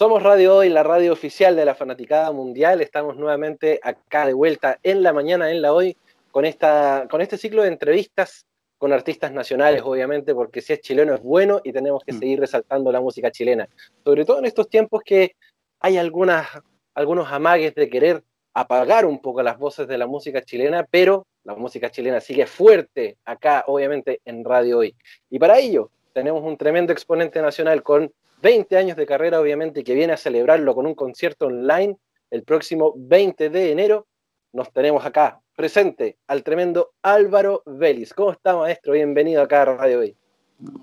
Somos Radio Hoy, la radio oficial de la Fanaticada Mundial. Estamos nuevamente acá de vuelta en la mañana, en la hoy, con, esta, con este ciclo de entrevistas con artistas nacionales, obviamente, porque si es chileno es bueno y tenemos que mm. seguir resaltando la música chilena. Sobre todo en estos tiempos que hay algunas, algunos amagues de querer apagar un poco las voces de la música chilena, pero la música chilena sigue fuerte acá, obviamente, en Radio Hoy. Y para ello tenemos un tremendo exponente nacional con 20 años de carrera, obviamente, y que viene a celebrarlo con un concierto online el próximo 20 de enero. Nos tenemos acá presente al tremendo Álvaro Vélez. ¿Cómo está, maestro? Bienvenido acá a Radio Hoy.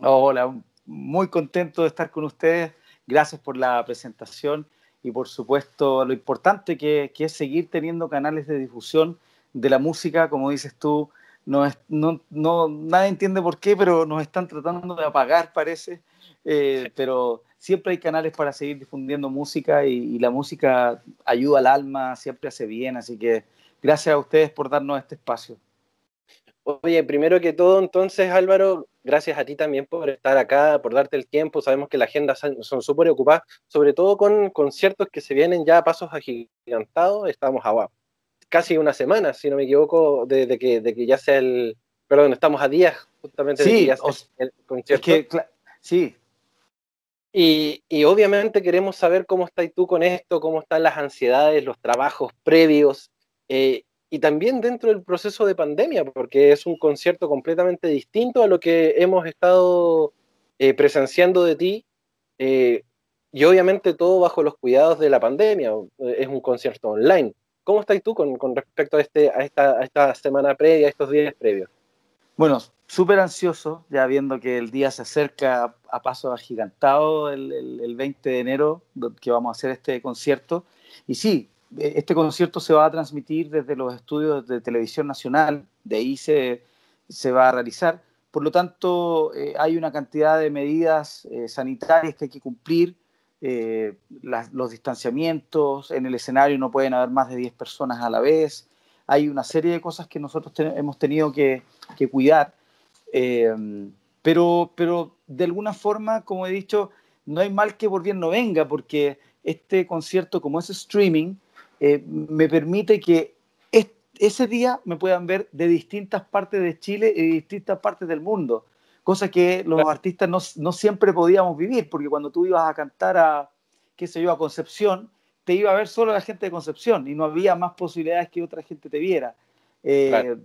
Hola, muy contento de estar con ustedes. Gracias por la presentación y, por supuesto, lo importante que, es seguir teniendo canales de difusión de la música, como dices tú. No, es, no, no, nadie entiende por qué, pero nos están tratando de apagar, parece. Eh, pero siempre hay canales para seguir difundiendo música y, la música ayuda al alma, siempre hace bien, así que gracias a ustedes por darnos este espacio. Oye, primero que todo, entonces Álvaro, gracias a ti también por estar acá, por darte el tiempo. Sabemos que la agenda son súper ocupadas, sobre todo con conciertos que se vienen ya a pasos agigantados. Estamos a casi una semana, si no me equivoco, de, que, de que ya sea el... Perdón, estamos a días justamente de que ya sea el concierto. sí, y, obviamente queremos saber cómo estás tú con esto, cómo están las ansiedades, los trabajos previos eh, y también dentro del proceso de pandemia, porque es un concierto completamente distinto a lo que hemos estado eh, presenciando de ti eh, y obviamente todo bajo los cuidados de la pandemia. Es un concierto online. ¿Cómo estás tú con, respecto a, este, a, esta, a esta semana previa, a estos días previos? Bueno, súper ansioso, ya viendo que el día se acerca a, paso agigantado el, el, 20 de enero, que vamos a hacer este concierto. Y sí, e, este concierto se va a transmitir desde los estudios de televisión nacional, de ahí se, se va a realizar. Por lo tanto, eh, hay una cantidad de medidas eh, sanitarias que hay que cumplir, eh, los distanciamientos, en el escenario no pueden haber más de 10 personas a la vez, hay una serie de cosas que nosotros hemos tenido que, cuidar, eh, pero, pero de alguna forma, como he dicho, no hay mal que por bien no venga, porque este concierto, como es streaming, eh, me permite que ese día me puedan ver de distintas partes de Chile y de distintas partes del mundo, cosa que los artistas no, no siempre podíamos vivir, porque cuando tú ibas a cantar a, qué sé yo, a Concepción, te iba a ver solo la gente de Concepción y no había más posibilidades que otra gente te viera. Eh,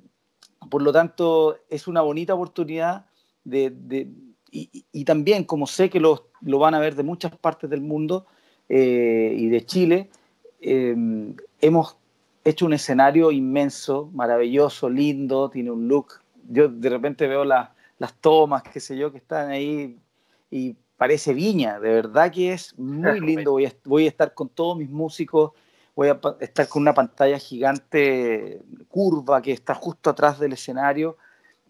por lo tanto, es una bonita oportunidad de, y, también, como sé que lo, lo, van a ver de muchas partes del mundo eh, y de Chile, eh, hemos hecho un escenario inmenso, maravilloso, lindo, tiene un look. Yo de repente veo las tomas, qué sé yo, que están ahí y parece viña, de verdad que es muy lindo. Voy a, voy a estar con todos mis músicos, voy a estar con una pantalla gigante curva que está justo atrás del escenario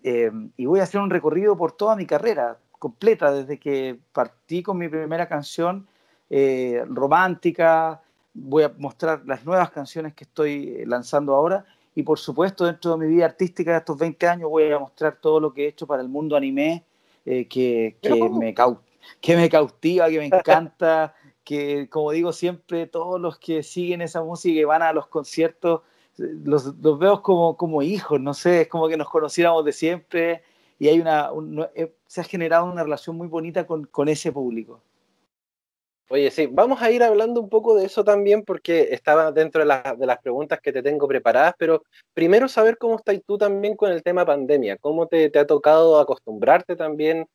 eh, y voy a hacer un recorrido por toda mi carrera completa, desde que partí con mi primera canción eh, romántica, voy a mostrar las nuevas canciones que estoy lanzando ahora y por supuesto dentro de mi vida artística de estos 20 años voy a mostrar todo lo que he hecho para el mundo anime eh, que, que me causa que me cautiva, que me encanta, que como digo siempre, todos los que siguen esa música y van a los conciertos, los, veo como, como hijos, no sé, es como que nos conociéramos de siempre y hay una, eh, se ha generado una relación muy bonita con, con ese público. Oye, sí, vamos a ir hablando un poco de eso también porque estaba dentro de, de, las preguntas que te tengo preparadas, pero primero saber cómo estás tú también con el tema pandemia, cómo te, te ha tocado acostumbrarte también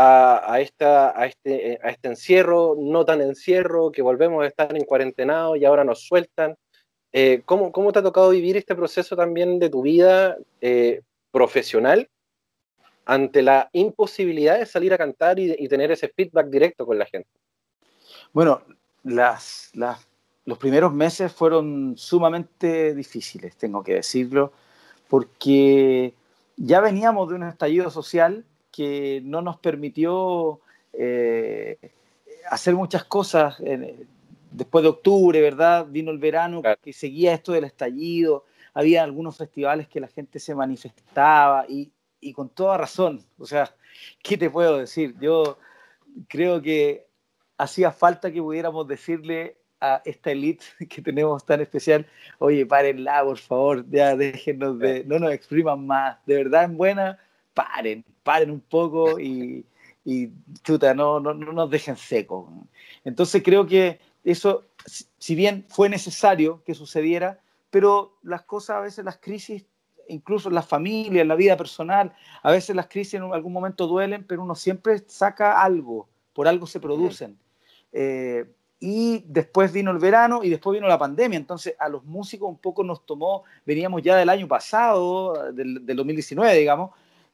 a, esta, a, este, eh, a este encierro, no tan encierro, que volvemos a estar en cuarentenado y ahora nos sueltan. Eh, ¿cómo, ¿cómo, te ha tocado vivir este proceso también de tu vida eh, profesional ante la imposibilidad de salir a cantar y, tener ese feedback directo con la gente? Bueno, las, las, los primeros meses fueron sumamente difíciles, tengo que decirlo, porque ya veníamos de un estallido social que no nos permitió eh, hacer muchas cosas. después de octubre, ¿verdad? Vino el verano que seguía esto del estallido, había algunos festivales que la gente se manifestaba y, y con toda razón. O sea, ¿qué te puedo decir? Yo creo que hacía falta que pudiéramos decirle a esta elite que tenemos tan especial, oye, párenla, por favor, ya déjenos de, no nos expriman más, de verdad en buena, paren, paren un poco y, y chuta, no, no, no nos dejen secos. Entonces creo que eso, si bien fue necesario que sucediera, pero las cosas, a veces las crisis, incluso en la familia, en la vida personal, a veces las crisis en algún momento duelen, pero uno siempre saca algo, por algo se producen. Eh, y después vino el verano y después vino la pandemia. Entonces a los músicos un poco nos tomó, veníamos ya del año pasado, del, 2019, digamos,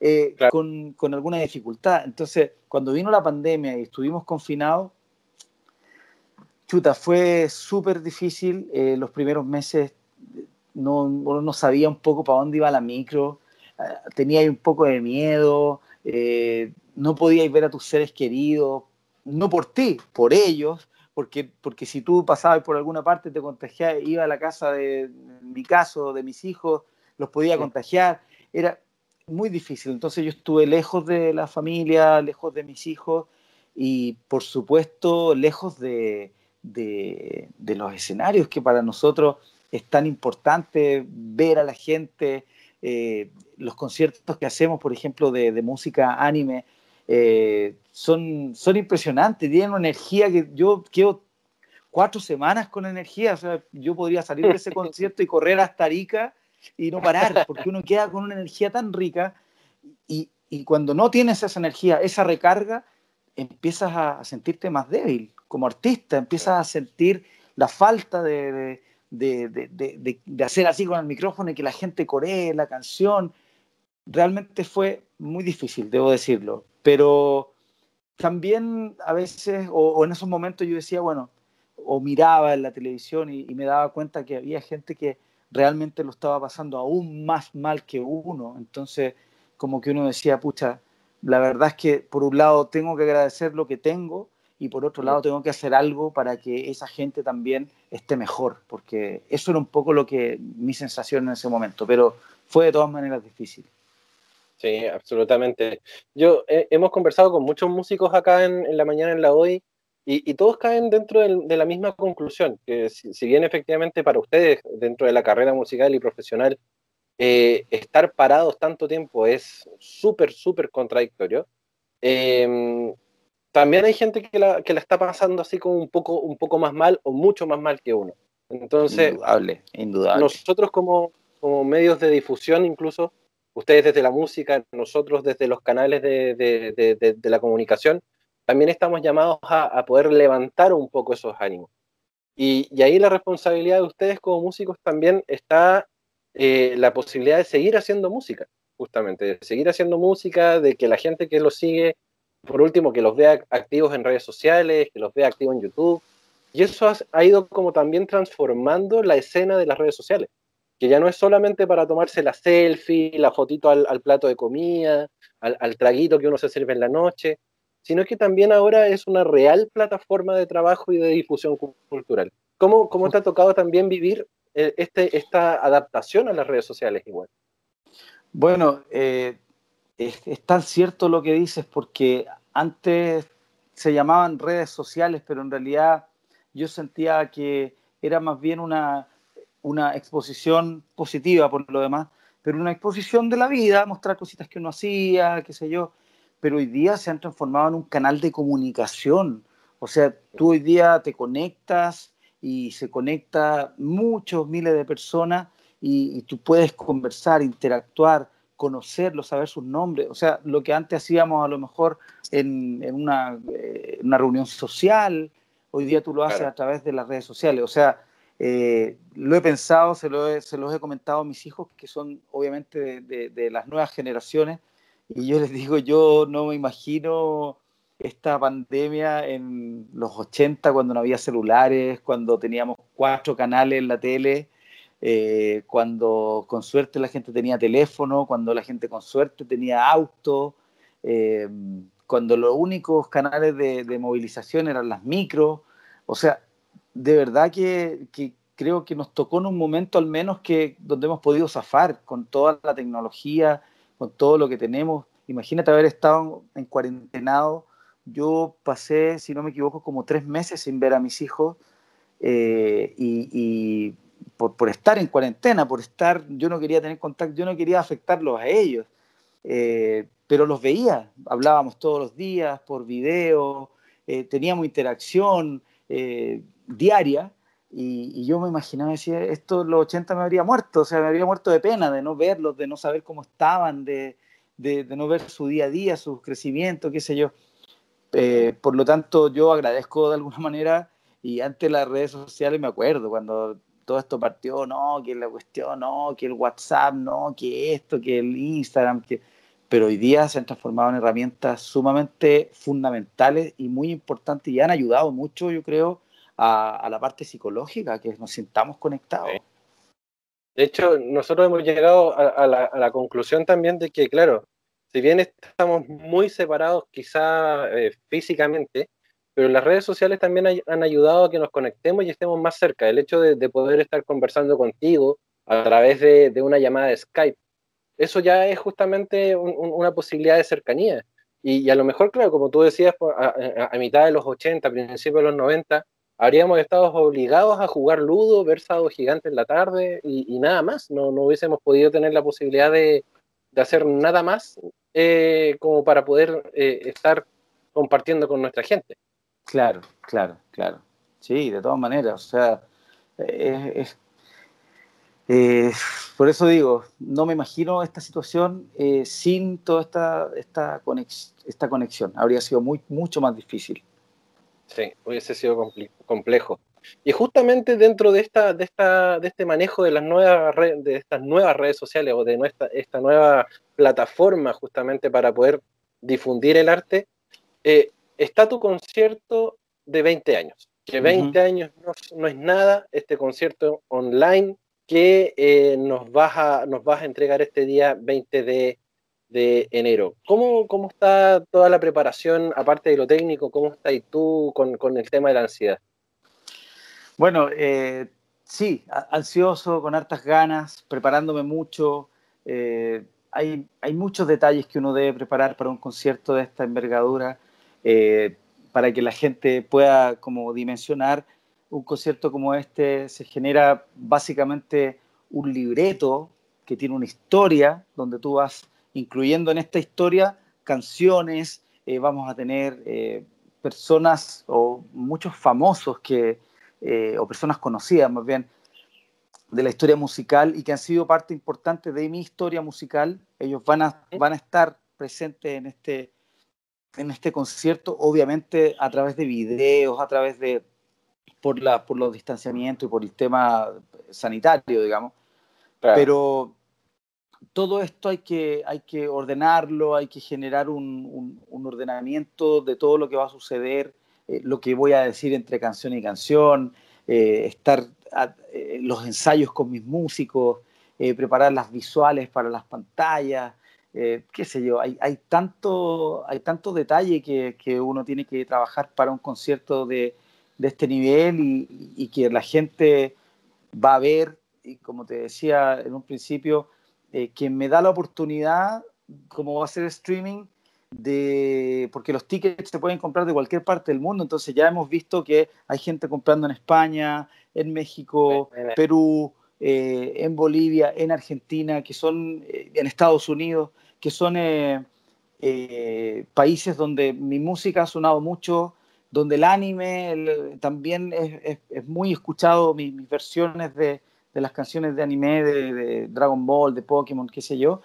eh, con, con, alguna dificultad. Entonces cuando vino la pandemia y estuvimos confinados, chuta, fue súper difícil. Eh, los primeros meses no, no sabía un poco para dónde iba la micro, eh, tenía un poco de miedo, no podías ver a tus seres queridos, no por ti, por ellos porque, porque si tú pasabas por alguna parte, te contagiabas, iba a la casa de, en mi caso, de mis hijos, los podía contagiar, era muy difícil. Entonces yo estuve lejos de la familia, lejos de mis hijos y por supuesto lejos de, de, los escenarios, que para nosotros es tan importante ver a la gente, eh, los conciertos que hacemos, por ejemplo, de, de música anime, eh, son, son impresionantes, tienen una energía que yo quedo cuatro semanas con energía, o sea, yo podría salir de ese concierto y correr hasta Arica y no parar, porque uno queda con una energía tan rica y, y cuando no tienes esa energía, esa recarga, empiezas a sentirte más débil como artista, empiezas a sentir la falta de, de, de, de, hacer así con el micrófono y que la gente coree la canción. Realmente fue muy difícil, debo decirlo pero también a veces, o, en esos momentos yo decía, bueno, o miraba en la televisión y, me daba cuenta que había gente que realmente lo estaba pasando aún más mal que uno. Entonces, como que uno decía, pucha, la verdad es que por un lado tengo que agradecer lo que tengo y por otro lado tengo que hacer algo para que esa gente también esté mejor, porque eso era un poco lo que mi sensación en ese momento, pero fue de todas maneras difícil. Sí, absolutamente. Yo eh, hemos conversado con muchos músicos acá en, la mañana en la hoy y, todos caen dentro de la misma conclusión, que si, bien efectivamente para ustedes dentro de la carrera musical y profesional eh, estar parados tanto tiempo es súper, súper contradictorio, em, también hay gente que la, que la, está pasando así como un poco, un poco más mal o mucho más mal que uno. Entonces, indudable, indudable. nosotros como, como medios de difusión incluso, ustedes desde la música, nosotros desde los canales de, la comunicación, también estamos llamados a, poder levantar un poco esos ánimos. Y, ahí la responsabilidad de ustedes como músicos también está eh, la posibilidad de seguir haciendo música, justamente, de seguir haciendo música, de que la gente que los sigue, por último, que los vea activos en redes sociales, que los vea activos en YouTube. Y eso ha ido como también transformando la escena de las redes sociales que ya no es solamente para tomarse la selfie, la fotito al, plato de comida, al, traguito que uno se sirve en la noche, sino que también ahora es una real plataforma de trabajo y de difusión cultural. ¿Cómo, cómo te ha tocado también vivir eh, este, esta adaptación a las redes sociales igual? Bueno, eh, es, tan cierto lo que dices porque antes se llamaban redes sociales, pero en realidad yo sentía que era más bien una, una exposición positiva por lo demás, pero una exposición de la vida, mostrar cositas que uno hacía, qué sé yo, pero hoy día se han transformado en un canal de comunicación. O sea, tú hoy día te conectas y se conecta muchos miles de personas y, tú puedes conversar, interactuar, conocerlos, saber sus nombres. O sea, lo que antes hacíamos a lo mejor en, una, eh, una, reunión social, hoy día tú lo haces a través de las redes sociales. O sea, eh, lo he pensado, se, lo se los he comentado a mis hijos, que son obviamente de, las nuevas generaciones, y yo les digo, yo no me imagino esta pandemia en los 80, cuando no había celulares, cuando teníamos cuatro canales en la tele, eh, cuando con suerte la gente tenía teléfono, cuando la gente con suerte tenía auto, eh, cuando los únicos canales de, de movilización eran las micros. O sea, de verdad que, creo que nos tocó en un momento al menos que donde hemos podido zafar con toda la tecnología, con todo lo que tenemos. Imagínate haber estado en cuarentenado yo pasé, si no me equivoco, como tres meses sin ver a mis hijos eh, y, por, estar en cuarentena, por estar, yo no quería tener contacto, yo no quería afectarlos a ellos, eh, pero los veía, hablábamos todos los días por video, eh, teníamos interacción diaria y, yo me imaginaba, decía, esto los 80 me habría muerto, o sea, me habría muerto de pena de no verlos, de no saber cómo estaban, de, de, no ver su día a día, su crecimiento, qué sé yo. Eh, por lo tanto, yo agradezco de alguna manera y antes las redes sociales me acuerdo cuando todo esto partió, no, que la cuestión, no, que el WhatsApp, no, que esto, que el Instagram, que... pero hoy día se han transformado en herramientas sumamente fundamentales y muy importantes y han ayudado mucho, yo creo, a, la parte psicológica, que nos sintamos conectados. De hecho, nosotros hemos llegado a, la, conclusión también de que, claro, si bien estamos muy separados quizá eh, físicamente, pero las redes sociales también han ayudado a que nos conectemos y estemos más cerca. El hecho de, poder estar conversando contigo a través de, una llamada de Skype, eso ya es justamente una posibilidad de cercanía. Y, a lo mejor, claro, como tú decías, a, a mitad de los 80, principios de los 90, habríamos estado obligados a jugar ludo, ver Sábado Gigante en la tarde y, nada más. No, no, hubiésemos podido tener la posibilidad de, hacer nada más eh, como para poder eh, estar compartiendo con nuestra gente. Claro, claro, claro. Sí, de todas maneras. O sea, por eso digo, no me imagino esta situación eh, sin toda esta, esta, esta conexión. Habría sido mucho más difícil. Sí, hubiese sido complejo. Y justamente dentro de, esta, de, esta, de este manejo de, las nuevas de estas nuevas redes sociales o de nuestra, esta nueva plataforma justamente para poder difundir el arte, eh, está tu concierto de 20 años. Que 20 años no, es nada, este concierto online que eh, nos, vas a, nos vas a entregar este día 20 de de enero. ¿Cómo, ¿Cómo está toda la preparación, aparte de lo técnico, cómo estás tú con, con el tema de la ansiedad? Bueno, eh, sí, ansioso, con hartas ganas, preparándome mucho. Eh, hay, hay, muchos detalles que uno debe preparar para un concierto de esta envergadura, eh, para que la gente pueda como dimensionar. Un concierto como este se genera básicamente un libreto que tiene una historia donde tú vas incluyendo en esta historia canciones, eh, vamos a tener eh, personas o muchos famosos que, eh, o personas conocidas más bien, de la historia musical y que han sido parte importante de mi historia musical. Ellos van a, van a estar presentes en este, en este concierto, obviamente a través de videos, a través de, por, la, por los distanciamientos y por el tema sanitario, digamos. Pero todo esto hay que, hay que ordenarlo, hay que generar un, ordenamiento de todo lo que va a suceder, eh, lo que voy a decir entre canción y canción, eh, estar eh, los ensayos con mis músicos, preparar las visuales para las pantallas, qué sé yo, hay, hay, tanto, hay tanto detalle que, uno tiene que trabajar para un concierto de, este nivel y que la gente va a ver, y como te decía en un principio, eh, que me da la oportunidad, como va a ser streaming, de, porque los tickets se pueden comprar de cualquier parte del mundo, entonces ya hemos visto que hay gente comprando en España, en México, Perú, eh, en Bolivia, en Argentina, que son eh, en Estados Unidos, que son países donde mi música ha sonado mucho, donde el anime también es, es, muy escuchado, mis versiones de, de las canciones de anime, de, Dragon Ball, de Pokémon, qué sé yo.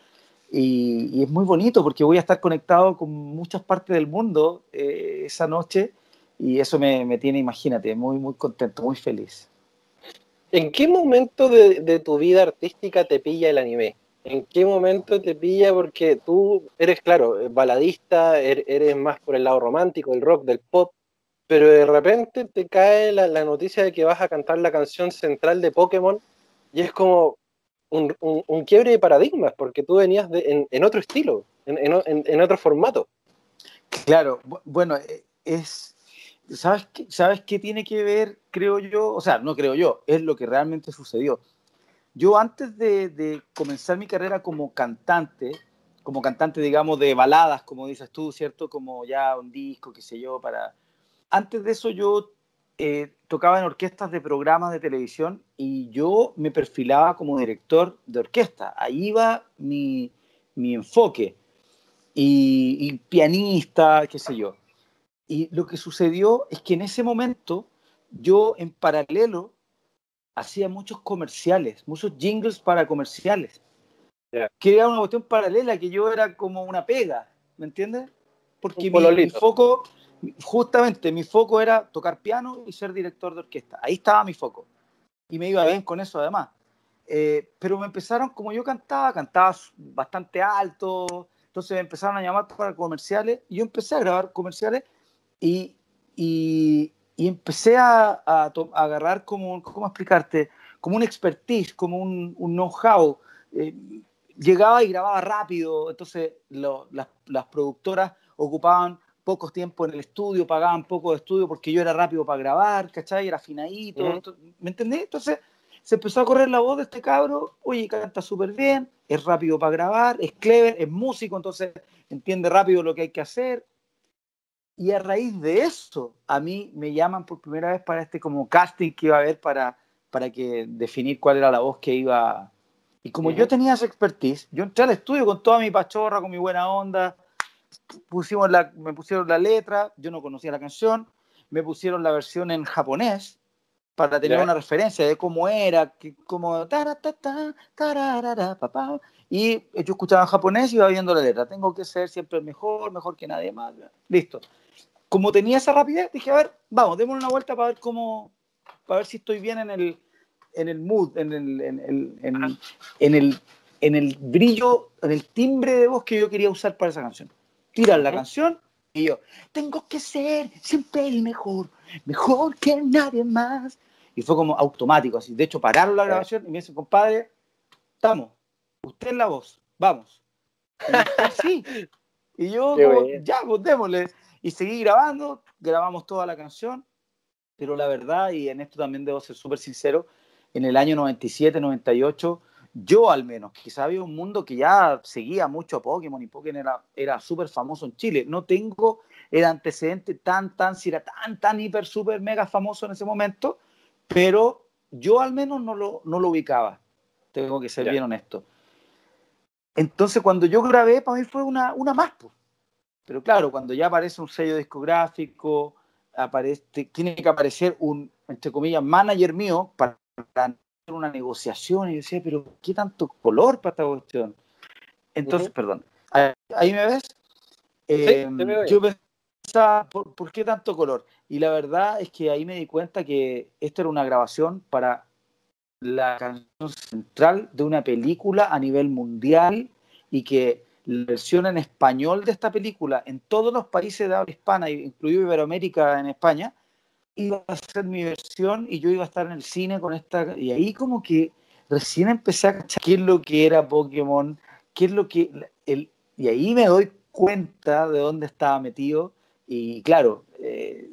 Y, es muy bonito porque voy a estar conectado con muchas partes del mundo eh, esa noche y eso me, tiene, imagínate, muy, muy contento, muy feliz. ¿En qué momento de, tu vida artística te pilla el anime? ¿En qué momento te pilla? Porque tú eres, claro, baladista, er, eres más por el lado romántico, el rock, del pop, pero de repente te cae la, la noticia de que vas a cantar la canción central de Pokémon y es como un, un, quiebre de paradigmas, porque tú venías de, en, otro estilo, en, en, otro formato. Claro, bueno, e, es, ¿sabes qué, ¿sabes qué tiene que ver, creo yo? O sea, no creo yo, es lo que realmente sucedió. Yo antes de, de comenzar mi carrera como cantante, como cantante, digamos, de baladas, como dices tú, ¿cierto? Como ya un disco, qué sé yo, para... Antes de eso yo eh, tocaba en orquestas de programas de televisión y yo me perfilaba como director de orquesta. Ahí iba mi, mi enfoque. Y, y, pianista, qué sé yo. Y lo que sucedió es que en ese momento yo en paralelo hacía muchos comerciales, muchos jingles para comerciales. Que era una cuestión paralela, que yo era como una pega, ¿me entiendes? Porque mi, foco, justamente mi foco era tocar piano y ser director de orquesta. Ahí estaba mi foco. Y me iba bien con eso además. Eh, pero me empezaron, como yo cantaba, cantaba bastante alto, entonces me empezaron a llamar para comerciales y yo empecé a grabar comerciales y, y, y empecé a, a, agarrar como, ¿cómo explicarte? Como un expertise, como un, un know-how. Eh, llegaba y grababa rápido, entonces lo, las, las, productoras ocupaban pocos tiempo en el estudio, pagaban poco de estudio porque yo era rápido para grabar, ¿cachai? Era afinadito, uh -huh. ¿me entendés? Entonces se empezó a correr la voz de este cabro, oye, canta súper bien, es rápido para grabar, es clever, es músico, entonces entiende rápido lo que hay que hacer. Y a raíz de eso, a mí me llaman por primera vez para este como casting que iba a haber para, para que definir cuál era la voz que iba y como uh -huh. yo tenía esa expertise, yo entré al estudio con toda mi pachorra, con mi buena onda, pusimos la, me pusieron la letra, yo no conocía la canción, me pusieron la versión en japonés para tener yeah. una referencia de cómo era, que, como y yo escuchaba en japonés y iba viendo la letra, tengo que ser siempre el mejor, mejor que nadie más, listo. Como tenía esa rapidez, dije, a ver, vamos, démosle una vuelta para ver cómo, para ver si estoy bien en el, en el mood, en el, en, el, en, en, el, en el brillo, en el timbre de voz que yo quería usar para esa canción. Tiran la canción y yo, tengo que ser siempre el mejor, mejor que nadie más. Y fue como automático, así. De hecho, pararon la grabación y me dicen, compadre, estamos, usted es la voz, vamos. Y sí. Y yo, como, ya, pues démosle. Y seguí grabando, grabamos toda la canción, pero la verdad, y en esto también debo ser súper sincero, en el año 97, 98, yo al menos, quizá había un mundo que ya seguía mucho a Pokémon y Pokémon era, era súper famoso en Chile. No tengo el antecedente tan, tan, si era tan, tan, hiper, súper, mega famoso en ese momento, pero yo al menos no lo, no lo ubicaba. Tengo que ser bien honesto. Entonces, cuando yo grabé, para mí fue una, una más. Pues. Pero claro, cuando ya aparece un sello discográfico, aparece, tiene que aparecer un, entre comillas, manager mío para una negociación y decía, pero ¿qué tanto color para esta cuestión? Entonces, uh -huh. perdón, ahí, ahí, me ves. Eh, sí, yo pensaba, ¿por, ¿por, qué tanto color? Y la verdad es que ahí me di cuenta que esto era una grabación para la canción central de una película a nivel mundial y que la versión en español de esta película en todos los países de habla hispana, incluido Iberoamérica en España, iba a ser mi versión y yo iba a estar en el cine con esta. Y ahí, como que recién empecé a cachar qué es lo que era Pokémon, qué es lo que. El, y ahí me doy cuenta de dónde estaba metido. Y claro, eh,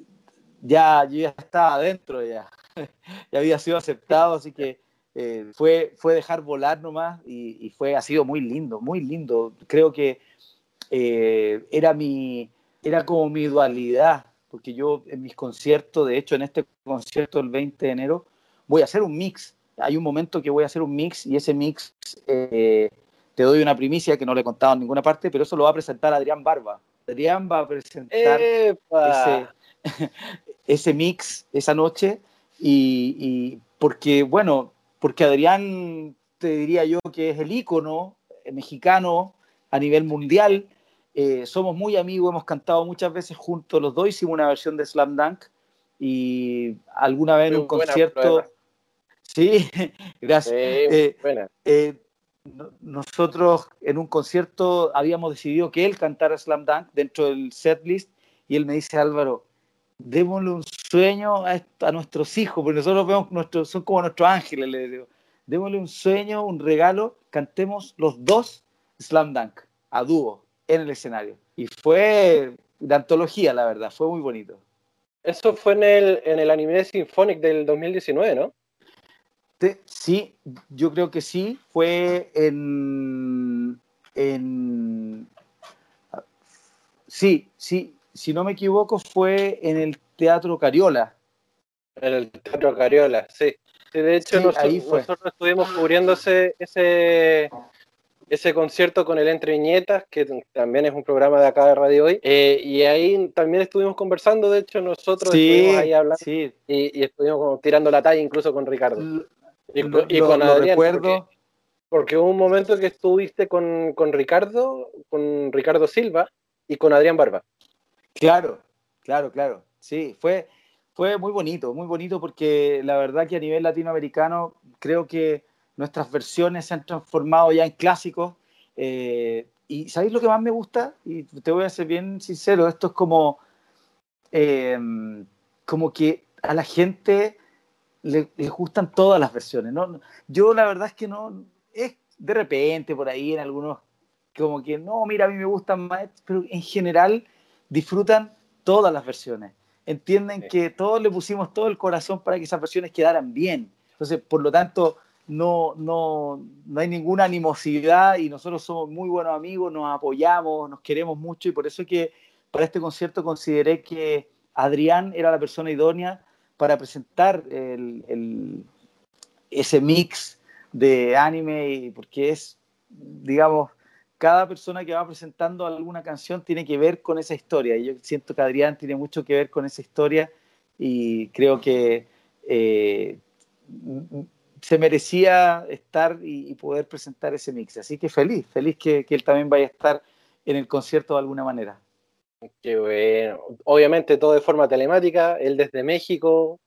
ya yo ya estaba adentro, ya, ya había sido aceptado, así que eh, fue, fue dejar volar nomás y, y, fue, ha sido muy lindo, muy lindo. Creo que eh, era, mi, era como mi dualidad porque yo en mis conciertos, de hecho en este concierto el 20 de enero, voy a hacer un mix. Hay un momento que voy a hacer un mix y ese mix eh, te doy una primicia que no le he contado en ninguna parte, pero eso lo va a presentar Adrián Barba. Adrián va a presentar ese, ese, mix esa noche y, y, porque, bueno, porque Adrián te diría yo que es el ícono mexicano a nivel mundial eh, somos muy amigos, hemos cantado muchas veces juntos, los dos hicimos una versión de Slam Dunk y alguna vez en un concierto... Sí, gracias. Eh, eh, nosotros en un concierto habíamos decidido que él cantara Slam Dunk dentro del setlist y él me dice, Álvaro, démosle un sueño a, a nuestros hijos, porque nosotros vemos, nuestros, son como nuestros ángeles, le digo, démosle un sueño, un regalo, cantemos los dos Slam Dunk a dúo en el escenario. Y fue de antología, la verdad, fue muy bonito. Eso fue en el, en el anime Symphonic del 2019, ¿no? Sí, yo creo que sí. Fue en, en... Sí, sí, si no me equivoco fue en el Teatro Cariola. En el Teatro Cariola, sí. de hecho, nosotros, estuvimos cubriendo ese, ese, concierto con el Entre Viñetas, que también es un programa de acá de Radio Hoy. Eh, y ahí también estuvimos conversando, de hecho, nosotros estuvimos ahí hablando y, estuvimos tirando la talla incluso con Ricardo. y, con Adrián. Recuerdo. Porque, hubo un momento que estuviste con, con Ricardo, con Ricardo Silva y con Adrián Barba. Claro, claro, claro. Sí, fue, fue muy bonito, muy bonito porque la verdad que a nivel latinoamericano creo que nuestras versiones se han transformado ya en clásicos. Eh, y ¿sabéis lo que más me gusta? Y te voy a ser bien sincero, esto es como, eh, como que a la gente le, gustan todas las versiones. ¿no? Yo la verdad es que no, es de repente por ahí en algunos, como que no, mira, a mí me gustan más, pero en general disfrutan todas las versiones entienden que todos le pusimos todo el corazón para que esas versiones quedaran bien. Entonces, por lo tanto, no, no, no hay ninguna animosidad y nosotros somos muy buenos amigos, nos apoyamos, nos queremos mucho y por eso es que para este concierto consideré que Adrián era la persona idónea para presentar el, ese mix de anime, porque es, digamos, cada persona que va presentando alguna canción tiene que ver con esa historia. Y yo siento que Adrián tiene mucho que ver con esa historia y creo que eh, se merecía estar y, poder presentar ese mix. Así que feliz, feliz que, él también vaya a estar en el concierto de alguna manera. Qué bueno. Obviamente todo de forma telemática, él desde México,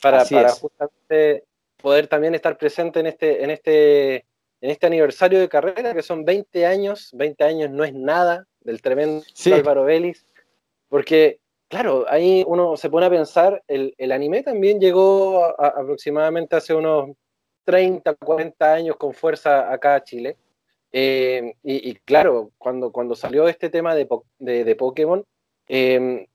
para, para justamente poder también estar presente en este, en este en este aniversario de carrera, que son 20 años, 20 años no es nada del tremendo Álvaro Vélez, porque, claro, ahí uno se pone a pensar, el, anime también llegó aproximadamente hace unos 30, 40 años con fuerza acá a Chile. Eh, y, claro, cuando, cuando salió este tema de, de, Pokémon, eh,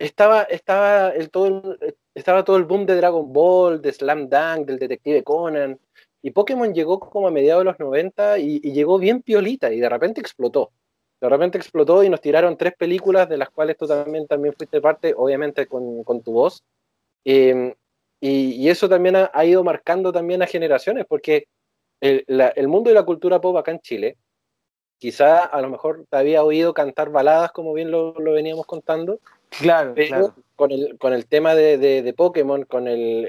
estaba, estaba, todo estaba todo el boom de Dragon Ball, de Slam Dunk, del Detective Conan, y Pokémon llegó como a mediados de los 90 y, llegó bien piolita y de repente explotó. De repente explotó y nos tiraron tres películas de las cuales tú también, también fuiste parte, obviamente con, con tu voz. Em, y, eso también ha, ido marcando también a generaciones, porque el, el, mundo de la cultura pop acá en Chile, quizá a lo mejor te había oído cantar baladas, como bien lo, lo veníamos contando. Claro, pero Con, el, con el tema de, de, de Pokémon, con el,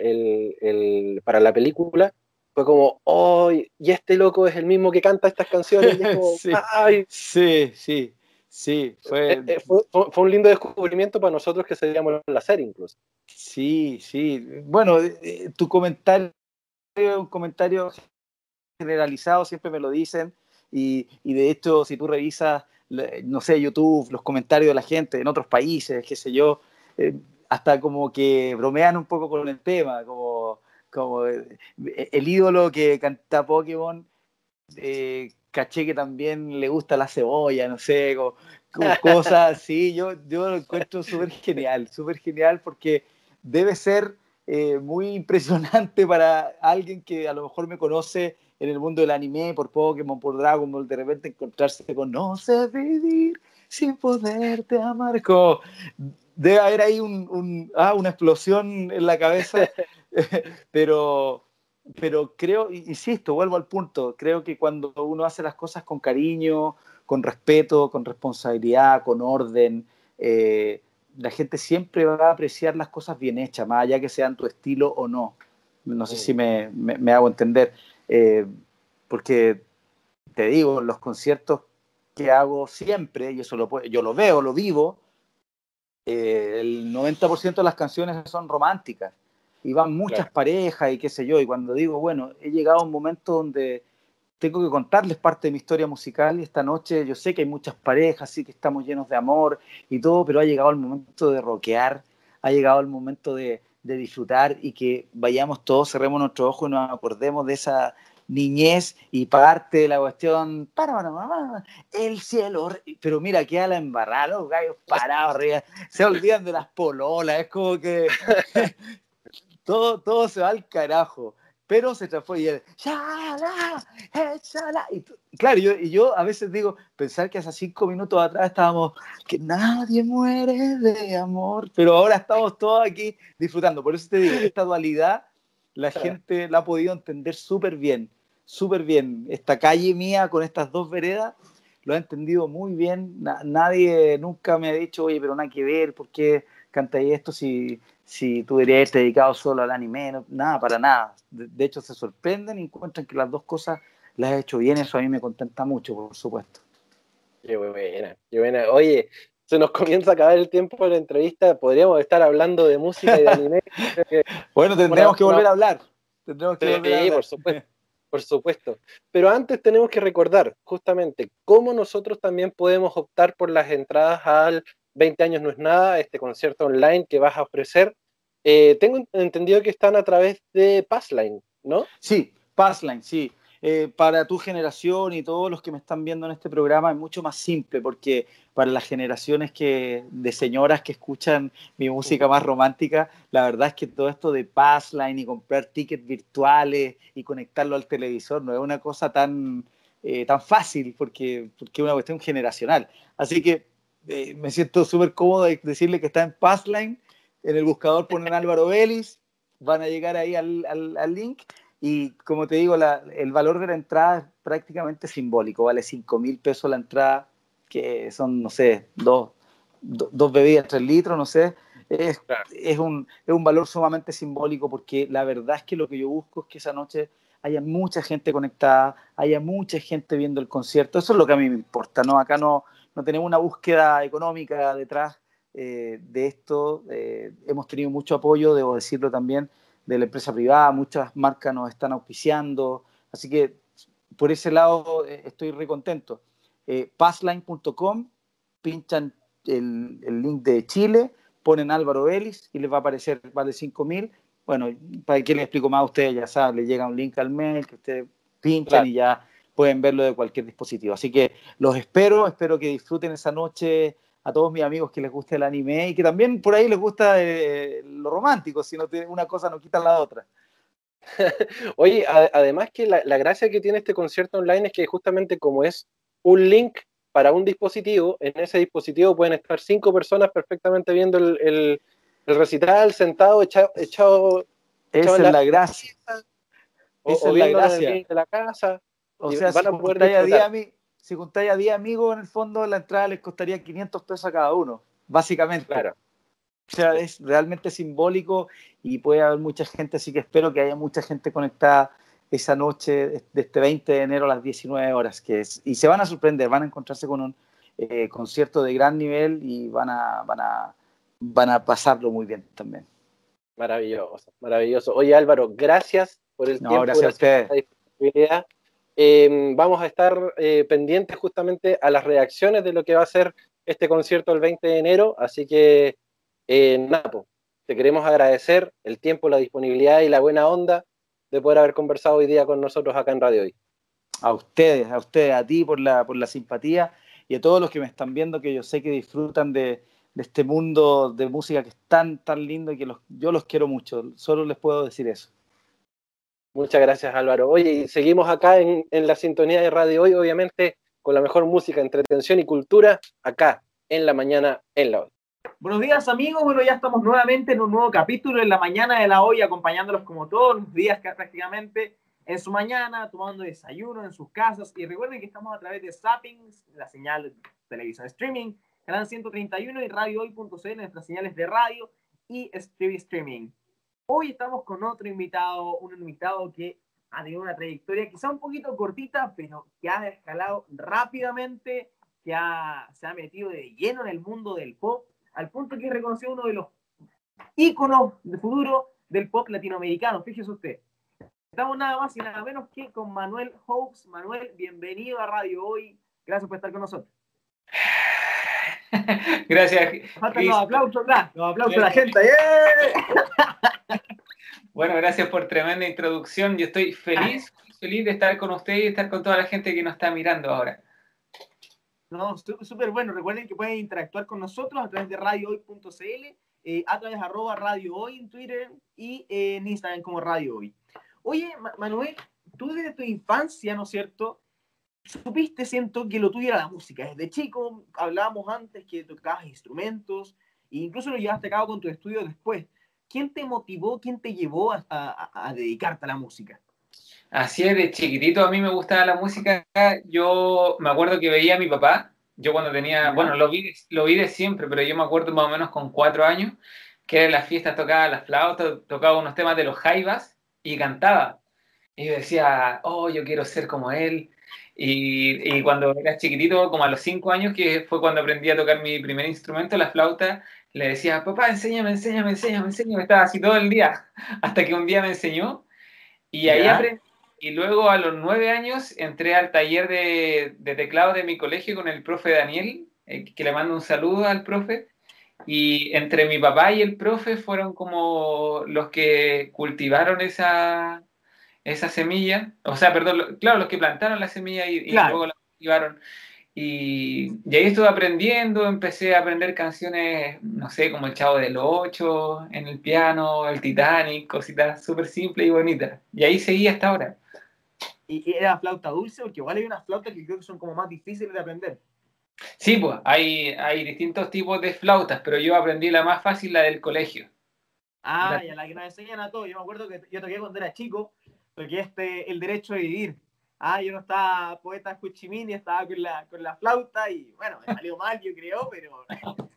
el, para la película, fue como, oh, y este loco es el mismo que canta estas canciones. sí, sí, sí, sí, eh, eh, fue... Fue, un lindo descubrimiento para nosotros que seguíamos la serie incluso. Sí, sí. Bueno, eh, tu comentario un comentario generalizado, siempre me lo dicen, y, y, de hecho, si tú revisas, no sé, YouTube, los comentarios de la gente en otros países, qué sé yo, hasta como que bromean un poco con el tema, como como eh, el ídolo que canta Pokémon, eh, caché que también le gusta la cebolla, no sé, como, cosas así. Yo, yo lo encuentro súper genial, súper genial porque debe ser eh, muy impresionante para alguien que a lo mejor me conoce en el mundo del anime, por Pokémon, por Dragon Ball, de repente encontrarse con no sé vivir sin poderte amar. Como, debe haber ahí un, ah, una explosión en la cabeza pero, pero creo, insisto, vuelvo al punto, creo que cuando uno hace las cosas con cariño, con respeto, con responsabilidad, con orden, eh, la gente siempre va a apreciar las cosas bien hechas, más allá que sean tu estilo o no. No sé si me, me, hago entender, eh, porque te digo, los conciertos que hago siempre, y eso lo, yo lo veo, lo vivo, eh, el 90% de las canciones son románticas y van muchas parejas y qué sé yo, y cuando digo, bueno, he llegado a un momento donde tengo que contarles parte de mi historia musical y esta noche yo sé que hay muchas parejas, sí que estamos llenos de amor y todo, pero ha llegado el momento de rockear, ha llegado el momento de, de disfrutar y que vayamos todos, cerremos nuestros ojos y nos acordemos de esa niñez y parte de la cuestión, para, para, para, el cielo, pero mira, queda la embarrada, los gallos parados arriba, se olvidan de las pololas, es como que todo, todo se va al carajo. pero se transformó y él, y claro, yo, y yo a veces digo, pensar que hace cinco minutos atrás estábamos, que nadie muere de amor, pero ahora estamos todos aquí disfrutando. Por eso te digo, esta dualidad la gente la ha podido entender súper bien, súper bien. Esta calle mía con estas dos veredas lo ha entendido muy bien. nadie nunca me ha dicho, oye, pero nada que ver, ¿por qué cantáis esto si, si tú deberías haberte dedicado solo al anime? nada, para nada. De, hecho, se sorprenden y encuentran que las dos cosas las he hecho bien. Eso a mí me contenta mucho, por supuesto. Qué buena, qué buena. Oye, se nos comienza a acabar el tiempo de la entrevista. Podríamos estar hablando de música y de anime. bueno, tendremos que volver a hablar. Tendremos que volver a hablar. por supuesto. Por supuesto. Pero antes tenemos que recordar justamente cómo nosotros también podemos optar por las entradas al 20 años no es nada, este concierto online que vas a ofrecer. Eh, tengo entendido que están a través de Passline, ¿no? Sí, Passline, sí. Eh, para tu generación y todos los que me están viendo en este programa es mucho más simple porque para las generaciones que, de señoras que escuchan mi música más romántica, la verdad es que todo esto de Passline y comprar tickets virtuales y conectarlo al televisor no es una cosa tan, eh, tan fácil porque, porque es una cuestión generacional. Así que eh, me siento súper cómodo de decirle que está en Passline, en el buscador ponen Álvaro Vélez, van a llegar ahí al, al, al link y como te digo, el valor de la entrada es prácticamente simbólico, vale 5 mil pesos la entrada, que son, no sé, dos, dos bebidas, tres litros, no sé. Es, es, un, es un valor sumamente simbólico porque la verdad es que lo que yo busco es que esa noche haya mucha gente conectada, haya mucha gente viendo el concierto. Eso es lo que a mí me importa, ¿no? Acá no, no tenemos una búsqueda económica detrás eh, de esto. Eh, hemos tenido mucho apoyo, debo decirlo también, de la empresa privada, muchas marcas nos están auspiciando, así que por ese lado eh, estoy re contento. Eh, passline.com, pinchan el, el, link de Chile, ponen Álvaro Vélez y les va a aparecer, vale 5 mil. Bueno, para que les explico más a ustedes, ya saben, les llega un link al mail que ustedes pinchan y ya pueden verlo de cualquier dispositivo. Así que los espero, espero que disfruten esa noche a todos mis amigos que les guste el anime y que también por ahí les gusta eh, lo romántico, si no una cosa no quita la otra. Oye, además que la, gracia que tiene este concierto online es que justamente como es un link para un dispositivo, en ese dispositivo pueden estar cinco personas perfectamente viendo el, recital, sentado, echado... echado Esa es la, gracia. Esa es la gracia. de la casa. O sea, a si juntáis a 10 amigos, en el fondo la entrada les costaría 500 pesos a cada uno, básicamente. Claro. O sea, es realmente simbólico y puede haber mucha gente, así que espero que haya mucha gente conectada esa noche de este 20 de enero a las 19 horas, que es, y se van a sorprender, van a encontrarse con un eh, concierto de gran nivel y van a, van, a, van a pasarlo muy bien también. Maravilloso, maravilloso. Oye Álvaro, gracias por el tiempo, gracias a ustedes. Em, vamos a estar eh, pendientes justamente a las reacciones de lo que va a ser este concierto el 20 de enero, así que eh, Napo, te queremos agradecer el tiempo, la disponibilidad y la buena onda de poder haber conversado hoy día con nosotros acá en Radio Hoy. A ustedes, a ustedes, a ti por la, por la simpatía y a todos los que me están viendo, que yo sé que disfrutan de, este mundo de música que es tan, tan lindo y que yo los quiero mucho. Solo les puedo decir eso. Muchas gracias Álvaro. Oye, seguimos acá en, la sintonía de Radio Hoy, obviamente, con la mejor música, entretención y cultura, acá en la mañana en la hoy. Buenos días amigos, bueno ya estamos nuevamente en un nuevo capítulo en la mañana de la hoy, acompañándolos como todos los días prácticamente en su mañana, tomando desayuno en sus casas y recuerden que estamos a través de Zappings, la señal de televisión streaming, canal 131 y radiohoy.cl, nuestras señales de radio y streaming. Hoy estamos con otro invitado, un invitado que ha tenido una trayectoria quizá un poquito cortita, pero que ha escalado rápidamente, que se ha metido de lleno en el mundo del pop, al punto que es reconocido uno de los íconos de futuro del pop latinoamericano. Fíjese usted. Estamos nada más y nada menos que con Manuel Hawks. Manuel, bienvenido a Radio Hoy. Gracias por estar con nosotros. Gracias. Faltan los aplausos, los aplausos a la gente. ¡Eh! Bueno, gracias por tremenda introducción. Yo estoy feliz, feliz de estar con usted y estar con toda la gente que nos está mirando ahora. No, súper bueno. Recuerden que pueden interactuar con nosotros a través de radiohoy.cl, eh, a través de arroba radio hoy en Twitter y en Instagram como Radio Hoy. Oye, Manuel, tú desde tu infancia, ¿no es cierto? Supiste, siento, que lo tuyo era la música. Desde chico, hablábamos antes que tocabas instrumentos, e incluso lo llevaste a cabo con tu estudio después. ¿Quién te motivó, quién te llevó a, a dedicarte a la música? Así es, de chiquitito a mí me gustaba la música. Yo me acuerdo que veía a mi papá, yo cuando tenía, bueno, lo vi, lo vi de siempre, pero yo me acuerdo más o menos con cuatro años, que en las fiestas tocaba las flautas, tocaba unos temas de los jaivas y cantaba. Y yo decía, oh, yo quiero ser como él. Y, y, cuando era chiquitito, como a los cinco años, que fue cuando aprendí a tocar mi primer instrumento, la flauta, le decía, papá, enséñame, enséñame, enséñame, enséñame. Estaba así todo el día, hasta que un día me enseñó. Y ahí aprendí y luego a los nueve años entré al taller de, teclado de mi colegio con el profe Daniel, eh, que le mando un saludo al profe. Y entre mi papá y el profe fueron como los que cultivaron esa, esa semilla, o sea, perdón, claro, los que plantaron la semilla y, luego la cultivaron. Y, y, ahí estuve aprendiendo, empecé a aprender canciones, no sé, como El Chavo del Ocho, en el piano, el Titanic, cositas súper simples y bonitas. Y ahí seguí hasta ahora. ¿Y era flauta dulce? Porque igual hay unas flautas que creo que son como más difíciles de aprender. Sí, pues hay, hay distintos tipos de flautas, pero yo aprendí la más fácil, la del colegio. Ah, y a la que nos enseñan a todos. Yo me acuerdo que yo toqué cuando era chico, porque este, el derecho de vivir. Ah, yo no estaba poeta Cuchimini, estaba con la, con la flauta y bueno, me salió mal, yo creo, pero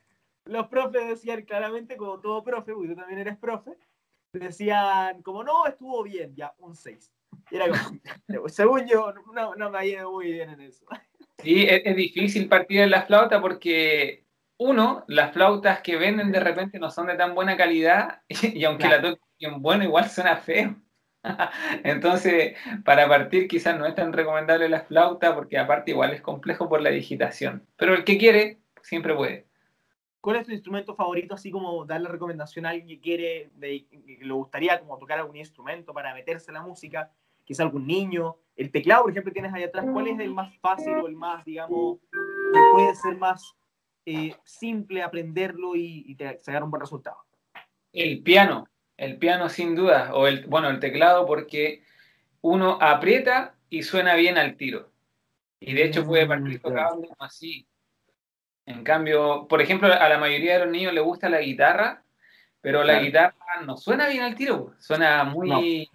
los profes decían claramente, como todo profe, porque tú también eres profe, decían como no, estuvo bien, ya, un 6 era como, según yo, no, no me ha ido muy bien en eso. Sí, es, difícil partir en la flauta porque, uno, las flautas que venden de repente no son de tan buena calidad y, aunque la toquen bueno, igual suena feo. Entonces, para partir quizás no es tan recomendable la flauta porque aparte igual es complejo por la digitación. Pero el que quiere, siempre puede. ¿Cuál es tu instrumento favorito? Así como dar la recomendación a alguien que quiere, que le gustaría como tocar algún instrumento para meterse en la música quizá algún niño. El teclado, por ejemplo, tienes ahí atrás, ¿cuál es el más fácil o el más, digamos, que puede ser más eh, simple aprenderlo y, sacar un buen resultado? El piano, el piano sin duda, o el, bueno, el teclado porque uno aprieta y suena bien al tiro. Y de hecho puede partir mm, tocando así. En cambio, por ejemplo, a la mayoría de los niños les gusta la guitarra, pero la guitarra no suena bien al tiro, suena muy,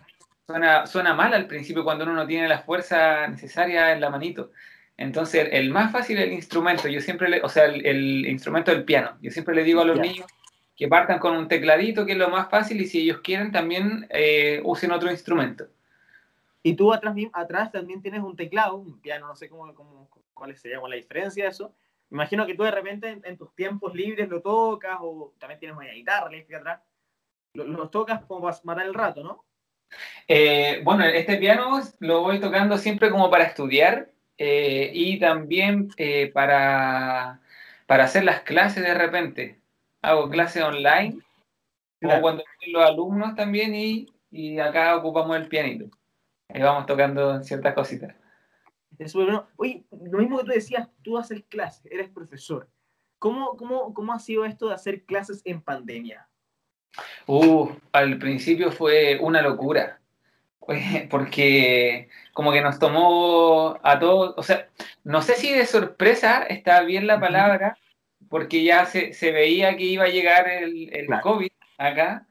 Suena, suena mal al principio cuando uno no tiene la fuerza necesaria en la manito. Entonces, el más fácil es el instrumento. Yo siempre le, o sea, el, instrumento del piano. Yo siempre le digo a los niños que partan con un tecladito, que es lo más fácil, y si ellos quieren también eh, usen otro instrumento. Y tú atrás, atrás también tienes un teclado, un piano, no sé cómo, cómo cuál sería la diferencia de eso. Imagino que tú de repente en, tus tiempos libres lo tocas, o también tienes una guitarra eléctrica atrás. Los tocas como para matar el rato, ¿no? Eh, bueno, este piano lo voy tocando siempre como para estudiar eh, y también eh, para, para hacer las clases de repente. Hago clases online, como cuando los alumnos también y, y, acá ocupamos el pianito. Y vamos tocando ciertas cositas. Oye, lo mismo que tú decías, tú haces clases, eres profesor. ¿Cómo, cómo, cómo ha sido esto de hacer clases en pandemia? Uh, al principio fue una locura, porque como que nos tomó a todos, o sea, no sé si de sorpresa está bien la palabra, porque ya se, veía que iba a llegar el, el COVID acá,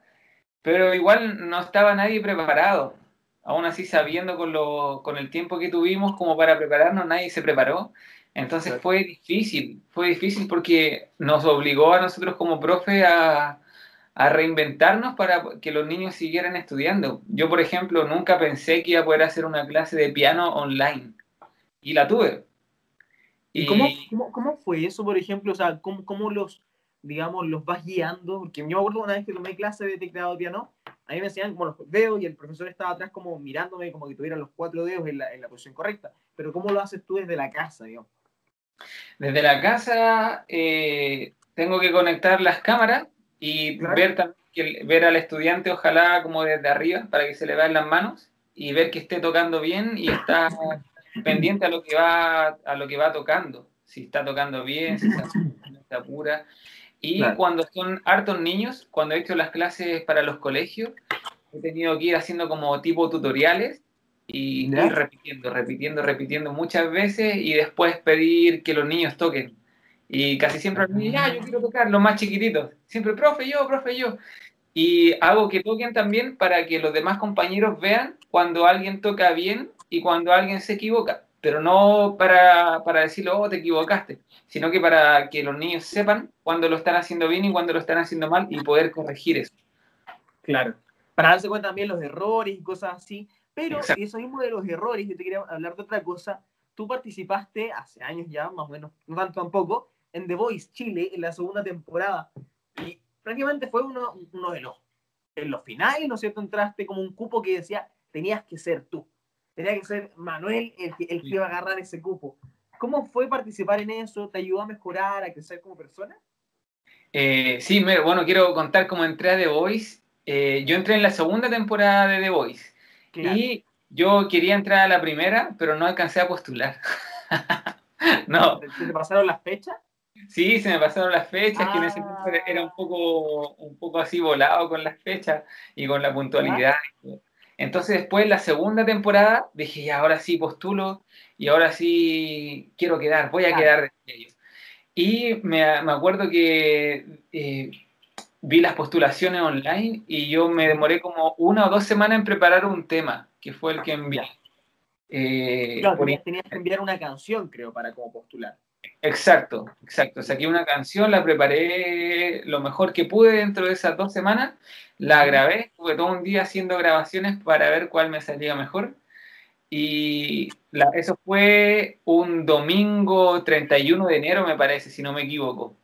pero igual no estaba nadie preparado. Aún así, sabiendo con, lo, con el tiempo que tuvimos como para prepararnos, nadie se preparó. Entonces fue difícil, fue difícil porque nos obligó a nosotros como profe a, a reinventarnos para que los niños siguieran estudiando. Yo, por ejemplo, nunca pensé que iba a poder hacer una clase de piano online y la tuve. ¿Y, cómo, cómo, fue eso, por ejemplo? O sea, ¿cómo, ¿cómo, los, digamos, los vas guiando? Porque yo me acuerdo una vez que tomé clase de teclado piano, a mí me enseñaban como los dedos y el profesor estaba atrás como mirándome como que tuviera los cuatro dedos en la, en la posición correcta. Pero ¿cómo lo haces tú desde la casa, digamos? Desde la casa eh, tengo que conectar las cámaras y ver, también, ver al estudiante, ojalá como desde arriba, para que se le vean las manos y ver que esté tocando bien y está pendiente a lo que va, a lo que va tocando. Si está tocando bien, si está, pura. Y cuando son hartos niños, cuando he hecho las clases para los colegios, he tenido que ir haciendo como tipo tutoriales y repitiendo, repitiendo, repitiendo muchas veces y después pedir que los niños toquen. Y casi siempre los niños, ya, yo quiero tocar, los más chiquititos. Siempre, profe, yo, profe, yo. Y hago que toquen también para que los demás compañeros vean cuando alguien toca bien y cuando alguien se equivoca. Pero no para, para decirle, oh, te equivocaste, sino que para que los niños sepan cuando lo están haciendo bien y cuando lo están haciendo mal y poder corregir eso. Claro. Para darse cuenta también los errores y cosas así. Pero Exacto. eso mismo de los errores, yo te quería hablar de otra cosa. Tú participaste hace años ya, más o menos, no tanto tampoco, en The Voice Chile en la segunda temporada. Y prácticamente fue uno, uno de los, en los finales, ¿no es cierto? Entraste como un cupo que decía, tenías que ser tú. Tenía que ser Manuel el que, el que iba a agarrar ese cupo. ¿Cómo fue participar en eso? ¿Te ayudó a mejorar, a crecer como persona? Eh, sí, bueno, quiero contar cómo entré a The Voice. Eh, yo entré en la segunda temporada de The Voice y yo quería entrar a la primera, pero no alcancé a postular. no, ¿Se te pasaron las fechas? sí, se me pasaron las fechas, que en ese momento era- era un Ah. poco, un poco así volado con las fechas y con la puntualidad. Entonces después, la segunda temporada, dije, ya, ahora sí postulo y ahora sí quiero quedar, voy a Claro. quedar de ellos. Y me, me acuerdo que eh, vi las postulaciones online y yo me demoré como una o dos semanas en preparar un tema, que fue el que envié. Eh, Claro, por tenías, tenías que enviar una canción, creo, para como postular. Exacto, exacto. Saqué una canción, la preparé lo mejor que pude dentro de esas dos semanas, la grabé, estuve todo un día haciendo grabaciones para ver cuál me salía mejor. Y la- eso fue un domingo 31 de enero, me parece, si no me equivoco.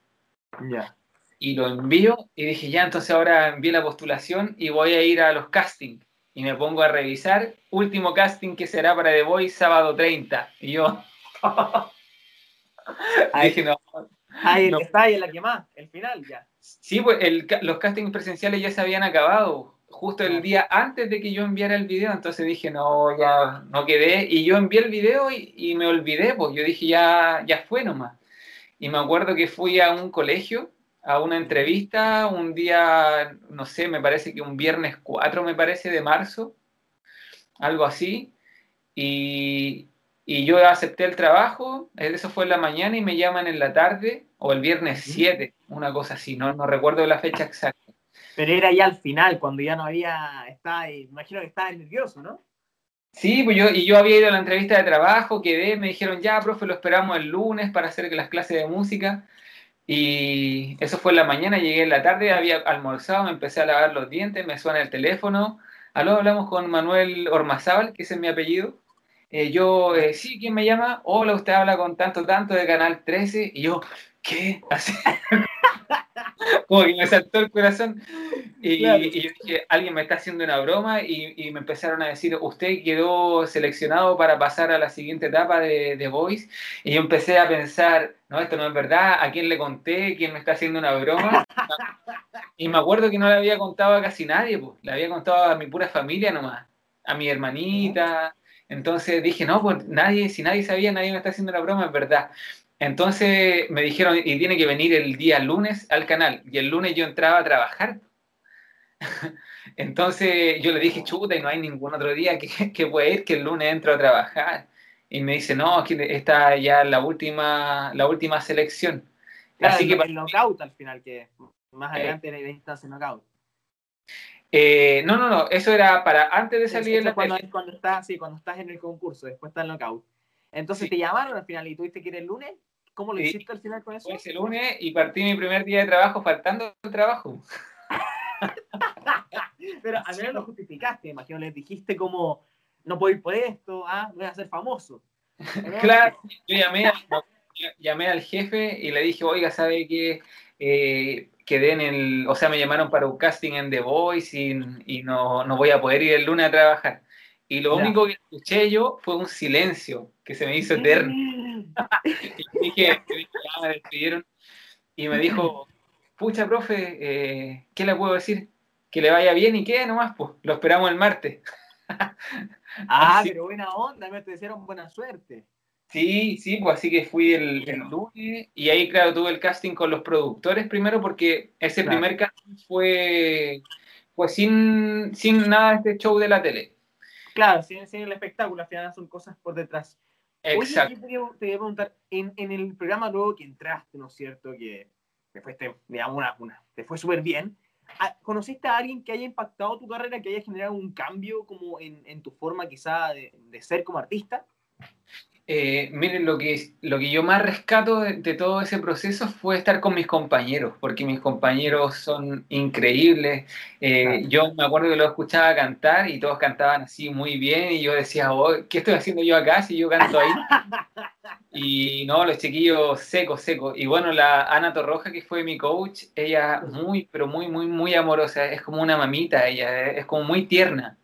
Ya. Y lo envío y dije, ya, entonces ahora envié la postulación y voy a ir a los castings. Y me pongo a revisar, último casting que será para The Voice sábado 30. Y yo Ahí, dije, no, ahí no. está ahí en la que más, el final ya. Sí, pues el los castings presenciales ya se habían acabado, justo el día antes de que yo enviara el video, entonces dije, no, ya no quedé, y yo envié el video y, y me olvidé, pues yo dije, ya, ya fue nomás. Y me acuerdo que fui a un colegio, a una entrevista, un día, no sé, me parece que un viernes 4, me parece, de marzo, algo así, y, y yo acepté el trabajo, eso fue en la mañana y me llaman en la tarde, o el viernes 7, una cosa así, no, no recuerdo la fecha exacta. Pero era ya al final, cuando ya no había. Estaba, imagino que estaba nervioso, ¿no? Sí, pues yo, y yo había ido a la entrevista de trabajo, quedé, me dijeron, ya, profe, lo esperamos el lunes para hacer las clases de música. Y eso fue en la mañana, llegué en la tarde, había almorzado, me empecé a lavar los dientes, me suena el teléfono. Aló, hablamos con Manuel Ormazábal, que ese es mi apellido. Eh, yo, eh, sí, ¿quién me llama? Hola, usted habla con tanto, tanto de Canal 13. Y yo, ¿qué? Así, como que me saltó el corazón. Y, Claro. y yo dije, alguien me está haciendo una broma y, y me empezaron a decir, usted quedó seleccionado para pasar a la siguiente etapa de, de Voice. Y yo empecé a pensar, no, esto no es verdad, ¿a quién le conté? ¿Quién me está haciendo una broma? Y me acuerdo que no le había contado a casi nadie, pues, le había contado a mi pura familia nomás, a mi hermanita. Entonces dije, no, pues nadie, si nadie sabía, nadie me está haciendo la broma, es verdad. Entonces me dijeron, y tiene que venir el día lunes al canal. Y el lunes yo entraba a trabajar. Entonces yo le dije, chuta, y no hay ningún otro día que, que pueda ir, que el lunes entro a trabajar. Y me dice, no, aquí está ya la última, la última selección. Claro, Así el, que el knockout al final, que más Eh. adelante era la instancia knockout. Eh, no, no, no, eso era para antes de salir en la cuando, tele. cuando estás, sí, cuando estás en el concurso, después está el knockout. Entonces Sí. te llamaron al final y tuviste que ir el lunes. ¿Cómo lo Sí. hiciste al final con eso? Fue ese lunes y partí mi primer día de trabajo faltando el trabajo. Pero al menos lo justificaste, imagino, les dijiste como, no puedo ir por esto, ah, voy a ser famoso. Claro, yo llamé, a- llamé al jefe y le dije, oiga, ¿sabe qué? Eh, quedé en el, o sea, me llamaron para un casting en The Voice y, y no, no voy a poder ir el lunes a trabajar. Y lo Ya. único que escuché yo fue un silencio que se me hizo eterno. Y dije, me despidieron. Y me dijo, pucha, profe, eh, ¿qué le puedo decir? Que le vaya bien y qué nomás, pues, lo esperamos el martes. Ah, Así- pero buena onda, me te desearon buena suerte. Sí, sí, pues así que fui el, el lunes y ahí, claro, tuve el casting con los productores primero porque ese Claro. primer casting fue, fue sin, sin nada de este show de la tele. Claro, sin, sin el espectáculo, al final son cosas por detrás. Exacto. Oye, yo te, te voy a preguntar, en, en el programa luego que entraste, ¿no es cierto? Que te fuiste, digamos, una, una, te fue súper bien. Ah, ¿Conociste a alguien que haya impactado tu carrera, que haya generado un cambio como en, en tu forma quizá de, de ser como artista? Eh, miren, lo que, lo que yo más rescato de, de, todo ese proceso fue estar con mis compañeros, porque mis compañeros son increíbles. Eh. Yo me acuerdo que los escuchaba cantar y todos cantaban así muy bien y yo decía, oh, ¿qué estoy haciendo yo acá si yo canto ahí? y no, los chiquillos secos, secos. Y bueno, la Ana Torroja, que fue mi coach, ella muy, pero muy, muy, muy amorosa, es como una mamita, ella es como muy tierna.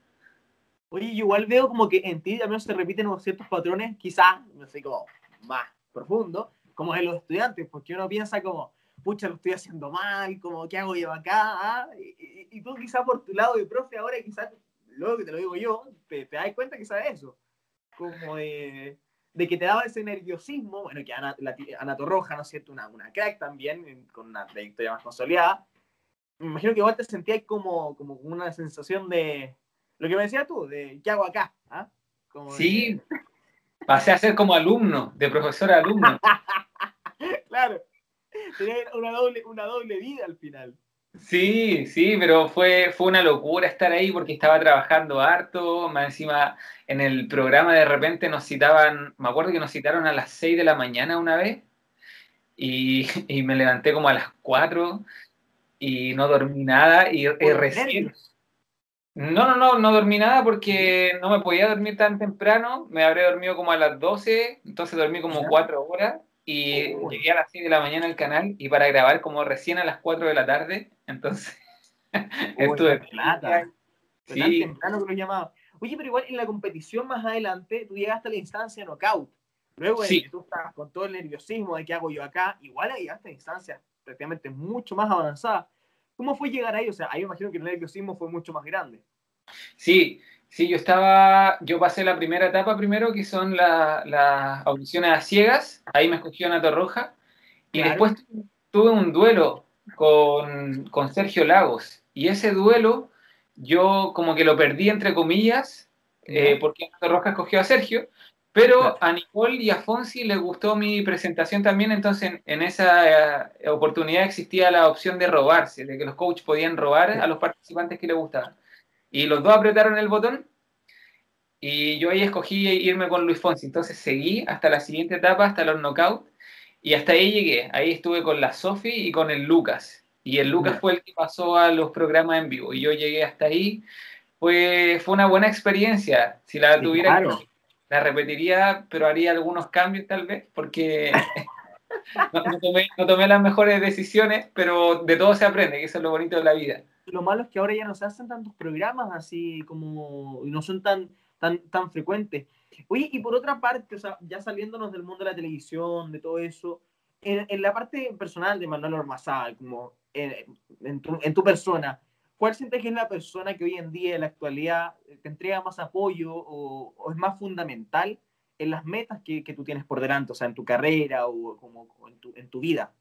Oye, igual veo como que en ti al menos se repiten ciertos patrones, quizás, no sé, como más profundo, como en los estudiantes, porque uno piensa como, pucha, lo estoy haciendo mal, como, ¿qué hago yo acá? ¿Ah? Y, tú quizás por tu lado de profe ahora, quizás, luego que te lo digo yo, te, te das cuenta que sabes eso, como de, de, que te daba ese nerviosismo, bueno, que Ana, la, Ana Torroja, ¿no es cierto?, una, una crack también, con una trayectoria más consolidada, me imagino que igual te sentías como, como una sensación de lo que me decías tú, de ¿qué hago acá? ¿Ah? Como sí, de... pasé a ser como alumno, de profesor a alumno. claro, tenía una doble, una doble vida al final. Sí, sí, pero fue, fue una locura estar ahí porque estaba trabajando harto, más encima en el programa de repente nos citaban, me acuerdo que nos citaron a las 6 de la mañana una vez y, y me levanté como a las 4 y no dormí nada y, y recién... Nervios no, no, no, no dormí nada porque no me podía dormir tan temprano. Me habré dormido como a las 12, entonces dormí como ¿Ya? 4 horas y oh. llegué a las 6 de la mañana al canal y para grabar como recién a las 4 de la tarde. Entonces, estuve plata. Sí. Tan temprano que lo llamaba. Oye, pero igual en la competición más adelante tú llegaste a la instancia knockout. Luego de sí. que tú estabas con todo el nerviosismo de qué hago yo acá, igual llegaste a instancias prácticamente mucho más avanzadas. ¿Cómo fue llegar ahí? O sea, ahí me imagino que el nerviosismo fue mucho más grande. Sí, sí, yo estaba, yo pasé la primera etapa primero, que son las la audiciones a ciegas, ahí me escogió Ana Torroja, y claro. después tuve un duelo con, con Sergio Lagos, y ese duelo yo como que lo perdí entre comillas, eh, porque Ana Torroja escogió a Sergio, pero claro. a Nicole y a Fonsi les gustó mi presentación también, entonces en, esa eh, oportunidad existía la opción de robarse, de que los coaches podían robar a los participantes que les gustaban. Y los dos apretaron el botón y yo ahí escogí irme con Luis Fonsi. Entonces seguí hasta la siguiente etapa, hasta los knockouts, y hasta ahí llegué. Ahí estuve con la Sofi y con el Lucas. Y el Lucas fue el que pasó a los programas en vivo. Y yo llegué hasta ahí. Fue, fue una buena experiencia. Si la tuviera, claro la repetiría, pero haría algunos cambios tal vez, porque no, no, tomé, no, tomé, las mejores decisiones, pero de todo se aprende, que eso es lo bonito de la vida. Lo malo es que ahora ya no se hacen tantos programas así como, no son tan, tan, tan frecuentes. Oye, y por otra parte, o sea, ya saliéndonos del mundo de la televisión, de todo eso, en, en la parte personal de Manuel Ormazal, como en, en, tu, en tu persona, ¿Cuál sientes que es la persona que hoy en día, en la actualidad, te entrega más apoyo o, o es más fundamental en las metas que, que, tú tienes por delante, o sea, en tu carrera o como en tu, en tu vida?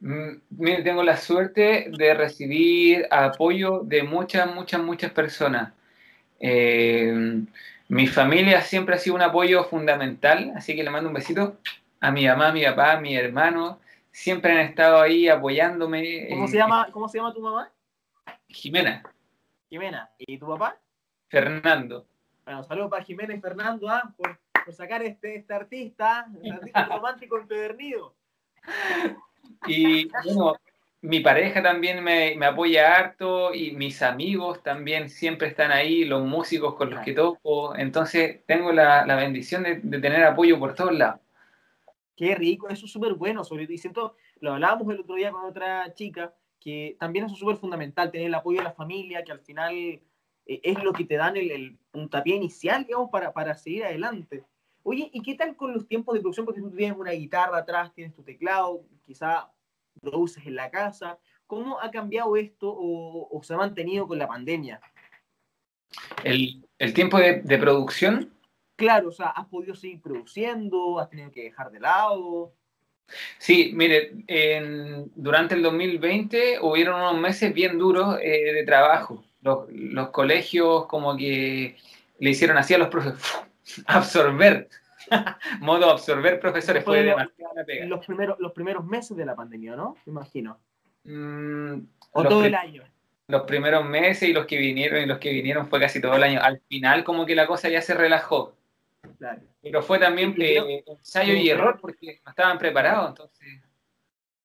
Mm, mire, tengo la suerte de recibir apoyo de muchas, muchas, muchas personas. Eh, mi familia siempre ha sido un apoyo fundamental, así que le mando un besito a mi mamá, a mi papá, a mi hermano. Siempre han estado ahí apoyándome. ¿Cómo, se, llama, ¿cómo se llama tu mamá? Jimena. Jimena. ¿Y tu papá? Fernando. Bueno, saludos para Jimena y Fernando ¿ah? por, por, sacar este, este artista, este artista romántico empedernido. Y bueno, mi pareja también me, me, apoya harto y mis amigos también siempre están ahí, los músicos con los que toco. Entonces tengo la, la bendición de, de, tener apoyo por todos lados. Qué rico, eso es súper bueno. Sobre, y siento, lo hablábamos el otro día con otra chica que también es súper fundamental, tener el apoyo de la familia, que al final eh, es lo que te dan el, el, puntapié inicial, digamos, para, para seguir adelante. Oye, ¿y qué tal con los tiempos de producción? Porque tú tienes una guitarra atrás, tienes tu teclado, quizá produces en la casa. ¿Cómo ha cambiado esto o, o se ha mantenido con la pandemia? ¿El, el tiempo de, de, producción? Claro, o sea, ¿has podido seguir produciendo? ¿Has tenido que dejar de lado? Sí, mire, en, durante el 2020 hubieron unos meses bien duros eh, de trabajo. Los, los, colegios como que le hicieron así a los profes, absorber, modo absorber profesores. Fue, fue Los primeros, los primeros meses de la pandemia, ¿no? Me imagino. Mm, o todo el año. Los primeros meses y los que vinieron y los que vinieron fue casi todo el año. Al final como que la cosa ya se relajó. Pero fue también eh, ensayo y error porque no estaban preparados, entonces.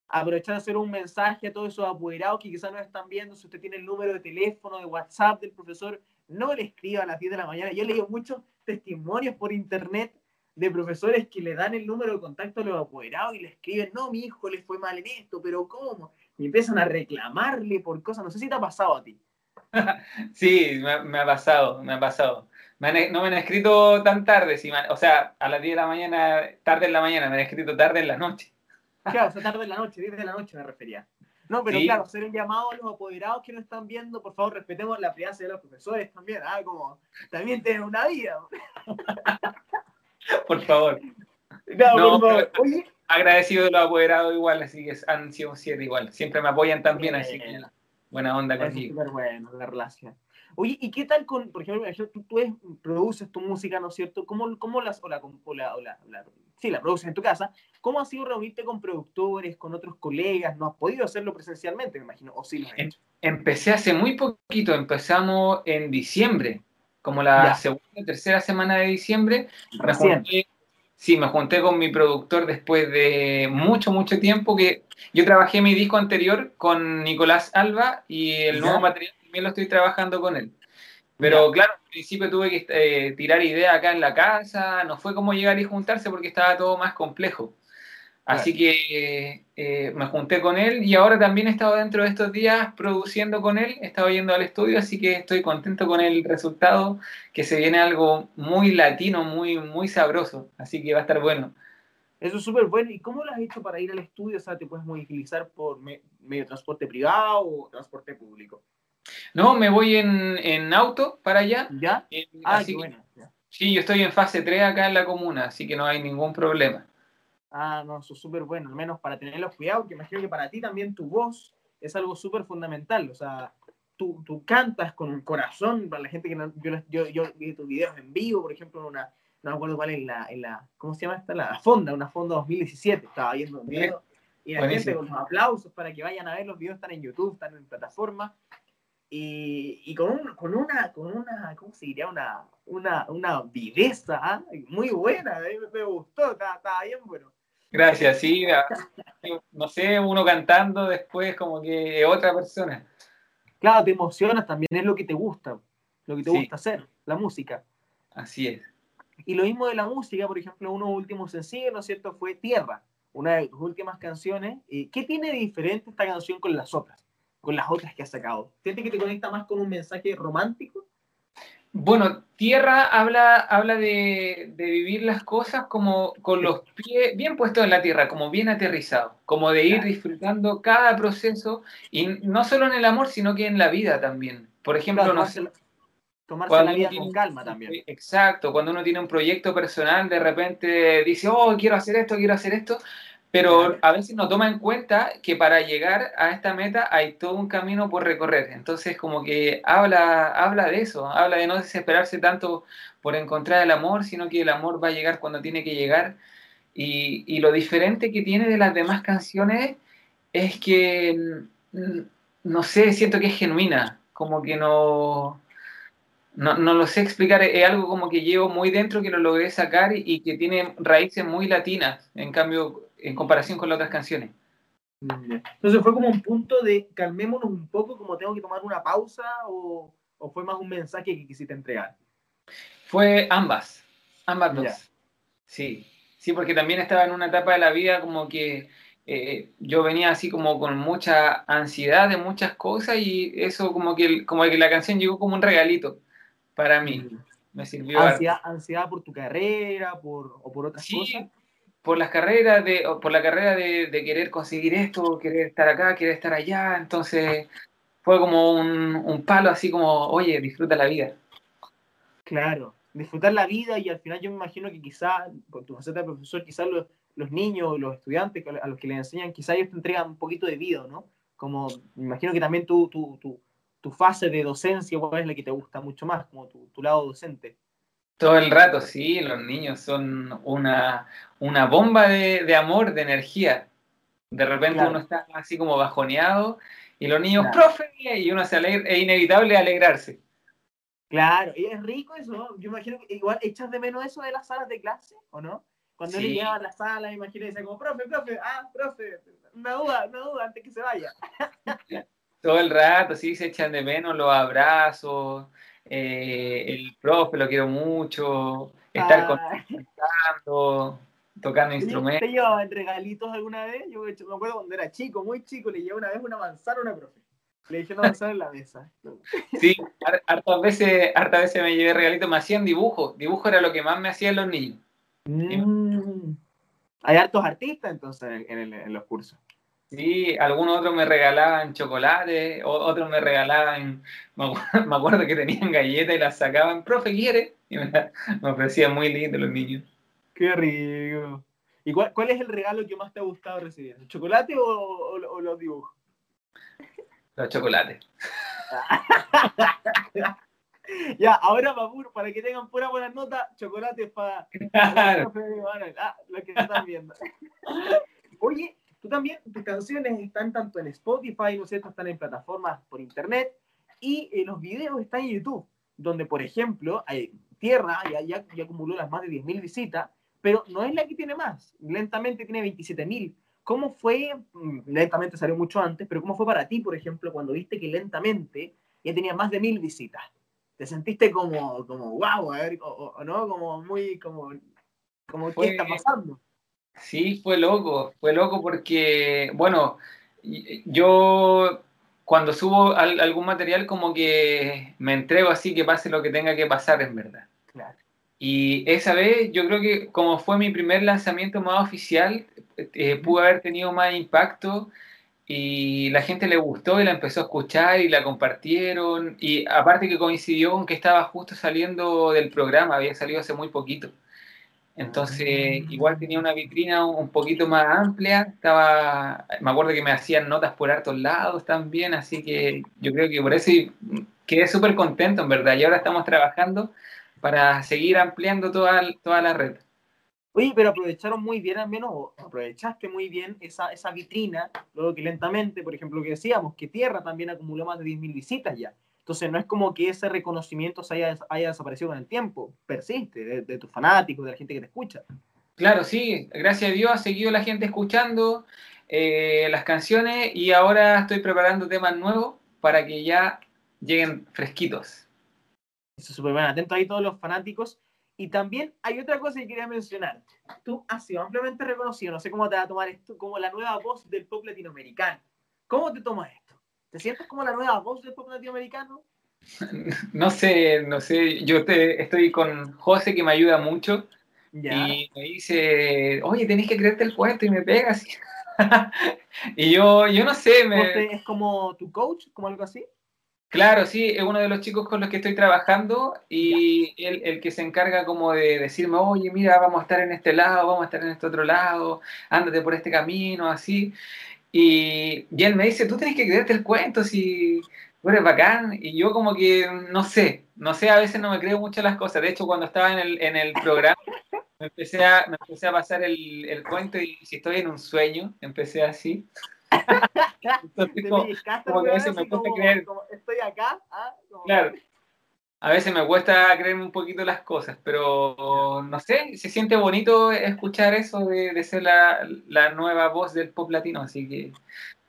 Aprovechar de hacer un mensaje a todos esos apoderados que quizás no están viendo. Si usted tiene el número de teléfono, de WhatsApp del profesor, no le escriba a las 10 de la mañana. Yo he leído muchos testimonios por internet de profesores que le dan el número de contacto a los apoderados y le escriben, no, mi hijo le fue mal en esto, pero ¿cómo? Y empiezan a reclamarle por cosas. No sé si te ha pasado a ti. sí, me ha pasado, me ha pasado no me han escrito tan tarde, si o sea, a las 10 de la mañana, tarde en la mañana, me han escrito tarde en la noche. Claro, o sea, tarde en la noche, 10 de la noche me refería. No, pero claro, hacer un llamado a los apoderados que no están viendo, por favor, respetemos la privacidad de los profesores también, ¿ah? Como, también tienen una vida. por favor. No, Agradecido de los apoderados igual, así que han sido siete igual. Siempre me apoyan también, así que buena onda contigo. Súper bueno la relación. Oye, ¿y qué tal con, por ejemplo, tú, tú produces tu música, ¿no es cierto? ¿Cómo, cómo las, o la, o la, o la, sí, la produces en tu casa? ¿Cómo ha sido reunirte con productores, con otros colegas? ¿No has podido hacerlo presencialmente, me imagino? ¿O sí lo has em, hecho? Empecé hace muy poquito, empezamos en diciembre, como la segunda o tercera semana de diciembre. Me junté, sí, me junté con mi productor después de mucho, mucho tiempo, que yo trabajé mi disco anterior con Nicolás Alba y el nuevo material también lo estoy trabajando con él. Pero claro, al principio tuve que eh, tirar ideas acá en la casa, no fue como llegar y juntarse porque estaba todo más complejo. Así que eh, me junté con él y ahora también he estado dentro de estos días produciendo con él, he estado yendo al estudio, así que estoy contento con el resultado, que se viene algo muy latino, muy, muy sabroso, así que va a estar bueno. Eso es súper bueno. ¿Y cómo lo has hecho para ir al estudio? O sea, ¿te puedes utilizar por medio de transporte privado o transporte público? No, me voy en, auto para allá. ¿Ya? ah, qué bueno. Sí, yo estoy en fase 3 acá en la comuna, así que no hay ningún problema. Ah, no, eso es súper bueno, al menos para tener los cuidados, que imagino que para ti también tu voz es algo súper fundamental, o sea, tú, tú, cantas con un corazón, para la gente que no, yo, yo, yo, vi tus videos en vivo, por ejemplo, en una, no me acuerdo cuál es la, en la, ¿cómo se llama esta? La Fonda, una Fonda 2017, estaba viendo un video, y la gente con los aplausos para que vayan a ver los videos, están en YouTube, están en plataforma, y, y con, un, con, una, con una, ¿cómo se diría? Una, una, una viveza ¿ah? muy buena, me, me gustó, estaba, bien bueno. Gracias, sí, no sé, uno cantando después como que otra persona. Claro, te emocionas también, es lo que te gusta, lo que te gusta hacer, la música. Así es. Y lo mismo de la música, por ejemplo, uno último sencillo, ¿no es cierto?, fue Tierra, una de tus últimas canciones. ¿Qué tiene de diferente esta canción con las otras? Con las otras que has sacado? ¿Sientes que te conecta más con un mensaje romántico? Bueno, Tierra habla, habla de, vivir las cosas como con los pies bien puestos en la tierra, como bien aterrizados, como de ir disfrutando cada proceso, y no solo en el amor, sino que en la vida también. Por ejemplo, tomarse, la vida con calma también. Exacto, cuando uno tiene un proyecto personal, de repente dice, oh, quiero hacer esto, quiero hacer esto, pero a veces no toma en cuenta que para llegar a esta meta hay todo un camino por recorrer. Entonces, como que habla, habla de eso, habla de no desesperarse tanto por encontrar el amor, sino que el amor va a llegar cuando tiene que llegar. Y, y lo diferente que tiene de las demás canciones es que, mm, no sé, siento que es genuina, como que no, no, no, lo sé explicar, es algo como que llevo muy dentro, que lo logré sacar y, y que tiene raíces muy latinas. En cambio, en comparación con las otras canciones. Entonces fue como un punto de calmémonos un poco, como tengo que tomar una pausa, o, o fue más un mensaje que quisiste entregar. Fue ambas, ambas dos. Sí, sí, porque también estaba en una etapa de la vida como que eh, yo venía así como con mucha ansiedad de muchas cosas y eso como que, como que la canción llegó como un regalito para mí. Me sirvió. Ansiedad, ansiedad por tu carrera por, o por otras cosas por las carreras de, por la carrera de, querer conseguir esto, querer estar acá, querer estar allá, entonces fue como un, palo así como, oye, disfruta la vida. Claro, disfrutar la vida y al final yo me imagino que quizá, con tu faceta de profesor, quizás lo, los niños, los estudiantes a los que les enseñan, quizá ellos te entregan un poquito de vida, ¿no? Como, me imagino que también tu, tu, tu, tu fase de docencia, ¿cuál es la que te gusta mucho más, como tu, tu lado docente? Todo el rato, sí, los niños son una, una bomba de, de amor, de energía. De repente Claro. uno está así como bajoneado y los niños, Claro. profe, y uno se alegra, es inevitable alegrarse. Claro, y es rico eso, ¿no? Yo imagino que igual echas de menos eso de las salas de clase, ¿o no? Cuando él Sí. llegaba a la sala, imagino y decía como, profe, profe, ah, profe, una duda, una duda antes que se vaya. Todo el rato, sí, se echan de menos los abrazos, eh, el profe lo quiero mucho, estar Ah, contando, tocando ¿Te instrumentos. te llevaban regalitos alguna vez? Yo me acuerdo cuando era chico, muy chico, le llevé una vez una manzana a una profe. Le dije una manzana en la mesa. Sí, har- hartas veces, hartas veces me llevé regalitos, me hacían dibujos, dibujo era lo que más me hacían los niños. Mm. Hay hartos artistas entonces en, en el- en los cursos. Sí, algunos otros me regalaban chocolate, o- otros me regalaban, me acuerdo, que tenían galletas y las sacaban, profe, ¿quiere? Y me, la- me ofrecían muy lindo los niños. Qué rico. ¿Y cuál, cuál es el regalo que más te ha gustado recibir? ¿El chocolate o, o- o los dibujos? Los chocolates. Ya, ahora para, para que tengan pura buena nota, chocolate para Claro. ah, lo que están viendo. Oye, tú también, tus canciones están tanto en Spotify, ¿no es cierto? Están en plataformas por internet y eh, los videos están en YouTube, donde, por ejemplo, hay Tierra ya, ya, ya acumuló las más de 10.000 visitas, pero no es la que tiene más, lentamente tiene 27.000. ¿Cómo fue, mm, lentamente salió mucho antes, pero cómo fue para ti, por ejemplo, cuando viste que lentamente ya tenía más de 1.000 visitas? ¿Te sentiste como, como wow, a ver, o, o- no? Como muy, como, como Fue- ¿qué está pasando? Sí, fue loco, fue loco porque, bueno, yo cuando subo al- algún material como que me entrego así que pase lo que tenga que pasar en verdad. Claro. Y esa vez yo creo que como fue mi primer lanzamiento más oficial, eh, pudo haber tenido más impacto y la gente le gustó y la empezó a escuchar y la compartieron y aparte que coincidió con que estaba justo saliendo del programa, había salido hace muy poquito. Entonces, igual tenía una vitrina un poquito más amplia, estaba, me acuerdo que me hacían notas por hartos lados también, así que yo creo que por eso quedé súper contento en verdad y ahora estamos trabajando para seguir ampliando toda, toda la red. Oye, pero aprovecharon muy bien, al menos, aprovechaste muy bien esa, esa vitrina, luego que lentamente, por ejemplo, lo que decíamos, que Tierra también acumuló más de 10.000 visitas ya. Entonces, no es como que ese reconocimiento se haya, haya desaparecido con el tiempo, persiste, de, de tus fanáticos, de la gente que te escucha. Claro, sí, gracias a Dios ha seguido la gente escuchando eh, las canciones y ahora estoy preparando temas nuevos para que ya lleguen fresquitos. Eso es súper bueno. Atento ahí todos los fanáticos. Y también hay otra cosa que quería mencionar. Tú has sido ampliamente reconocido, no sé cómo te va a tomar esto, como la nueva voz del pop latinoamericano. ¿Cómo te tomas esto? ¿Te sientes como la nueva voz del pop latinoamericano? No sé, no sé, yo te, estoy con José que me ayuda mucho Ya. y me dice, oye, tenés que creerte el cuento y me pegas. y yo, yo no sé, me, ¿Es como tu coach, como algo así? Claro, sí, es uno de los chicos con los que estoy trabajando y él el que se encarga como de decirme, oye, mira, vamos a estar en este lado, vamos a estar en este otro lado, ándate por este camino, así. Y, y él me dice, tú tienes que creerte el cuento si tú eres bacán. Y yo como que, no sé, no sé, a veces no me creo mucho las cosas. De hecho, cuando estaba en el, en el programa, me empecé a, me empecé a pasar el, el cuento y si estoy en un sueño, empecé así. Entonces, como- que a veces me como- creer. como, estoy acá. ¿ah? Como- Claro. A veces me cuesta creerme un poquito las cosas, pero no sé, se siente bonito escuchar eso de, de ser la, la nueva voz del pop latino, así que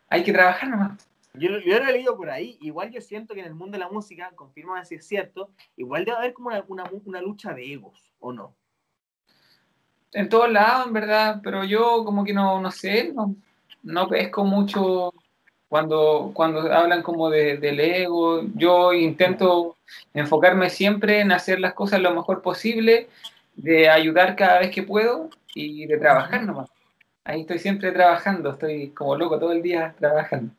hay que trabajar nomás. Yo, yo lo he leído por ahí. Igual yo siento que en el mundo de la música, confirma si es cierto, igual debe haber como una, una, una lucha de egos, ¿o no? En todos lados, en verdad, pero yo como que no, no sé, no, no pesco mucho cuando, cuando hablan como de, del ego. Yo intento enfocarme siempre en hacer las cosas lo mejor posible, de ayudar cada vez que puedo y de trabajar nomás. Ahí estoy siempre trabajando, estoy como loco todo el día trabajando.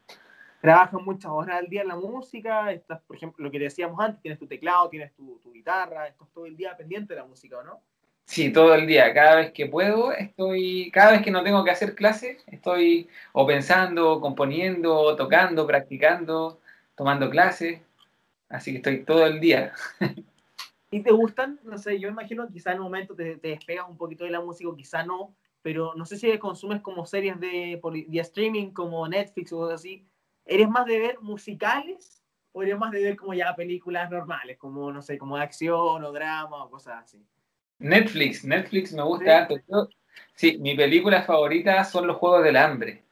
Trabajas muchas horas al día en la música, estás, por ejemplo, lo que decíamos antes, tienes tu teclado, tienes tu, tu guitarra, estás todo el día pendiente de la música, ¿o no? Sí, todo el día. Cada vez que puedo, estoy, cada vez que no tengo que hacer clases, estoy o pensando, componiendo, tocando, practicando, tomando clases. Así que estoy todo el día. ¿Y te gustan? No sé, yo imagino quizá en un momento te, te despegas un poquito de la música, quizá no, pero no sé si consumes como series de, de streaming como Netflix o cosas así. ¿Eres más de ver musicales o eres más de ver como ya películas normales, como, no sé, como de acción o drama o cosas así? Netflix, Netflix me gusta Sí, mi película favorita son los Juegos del Hambre.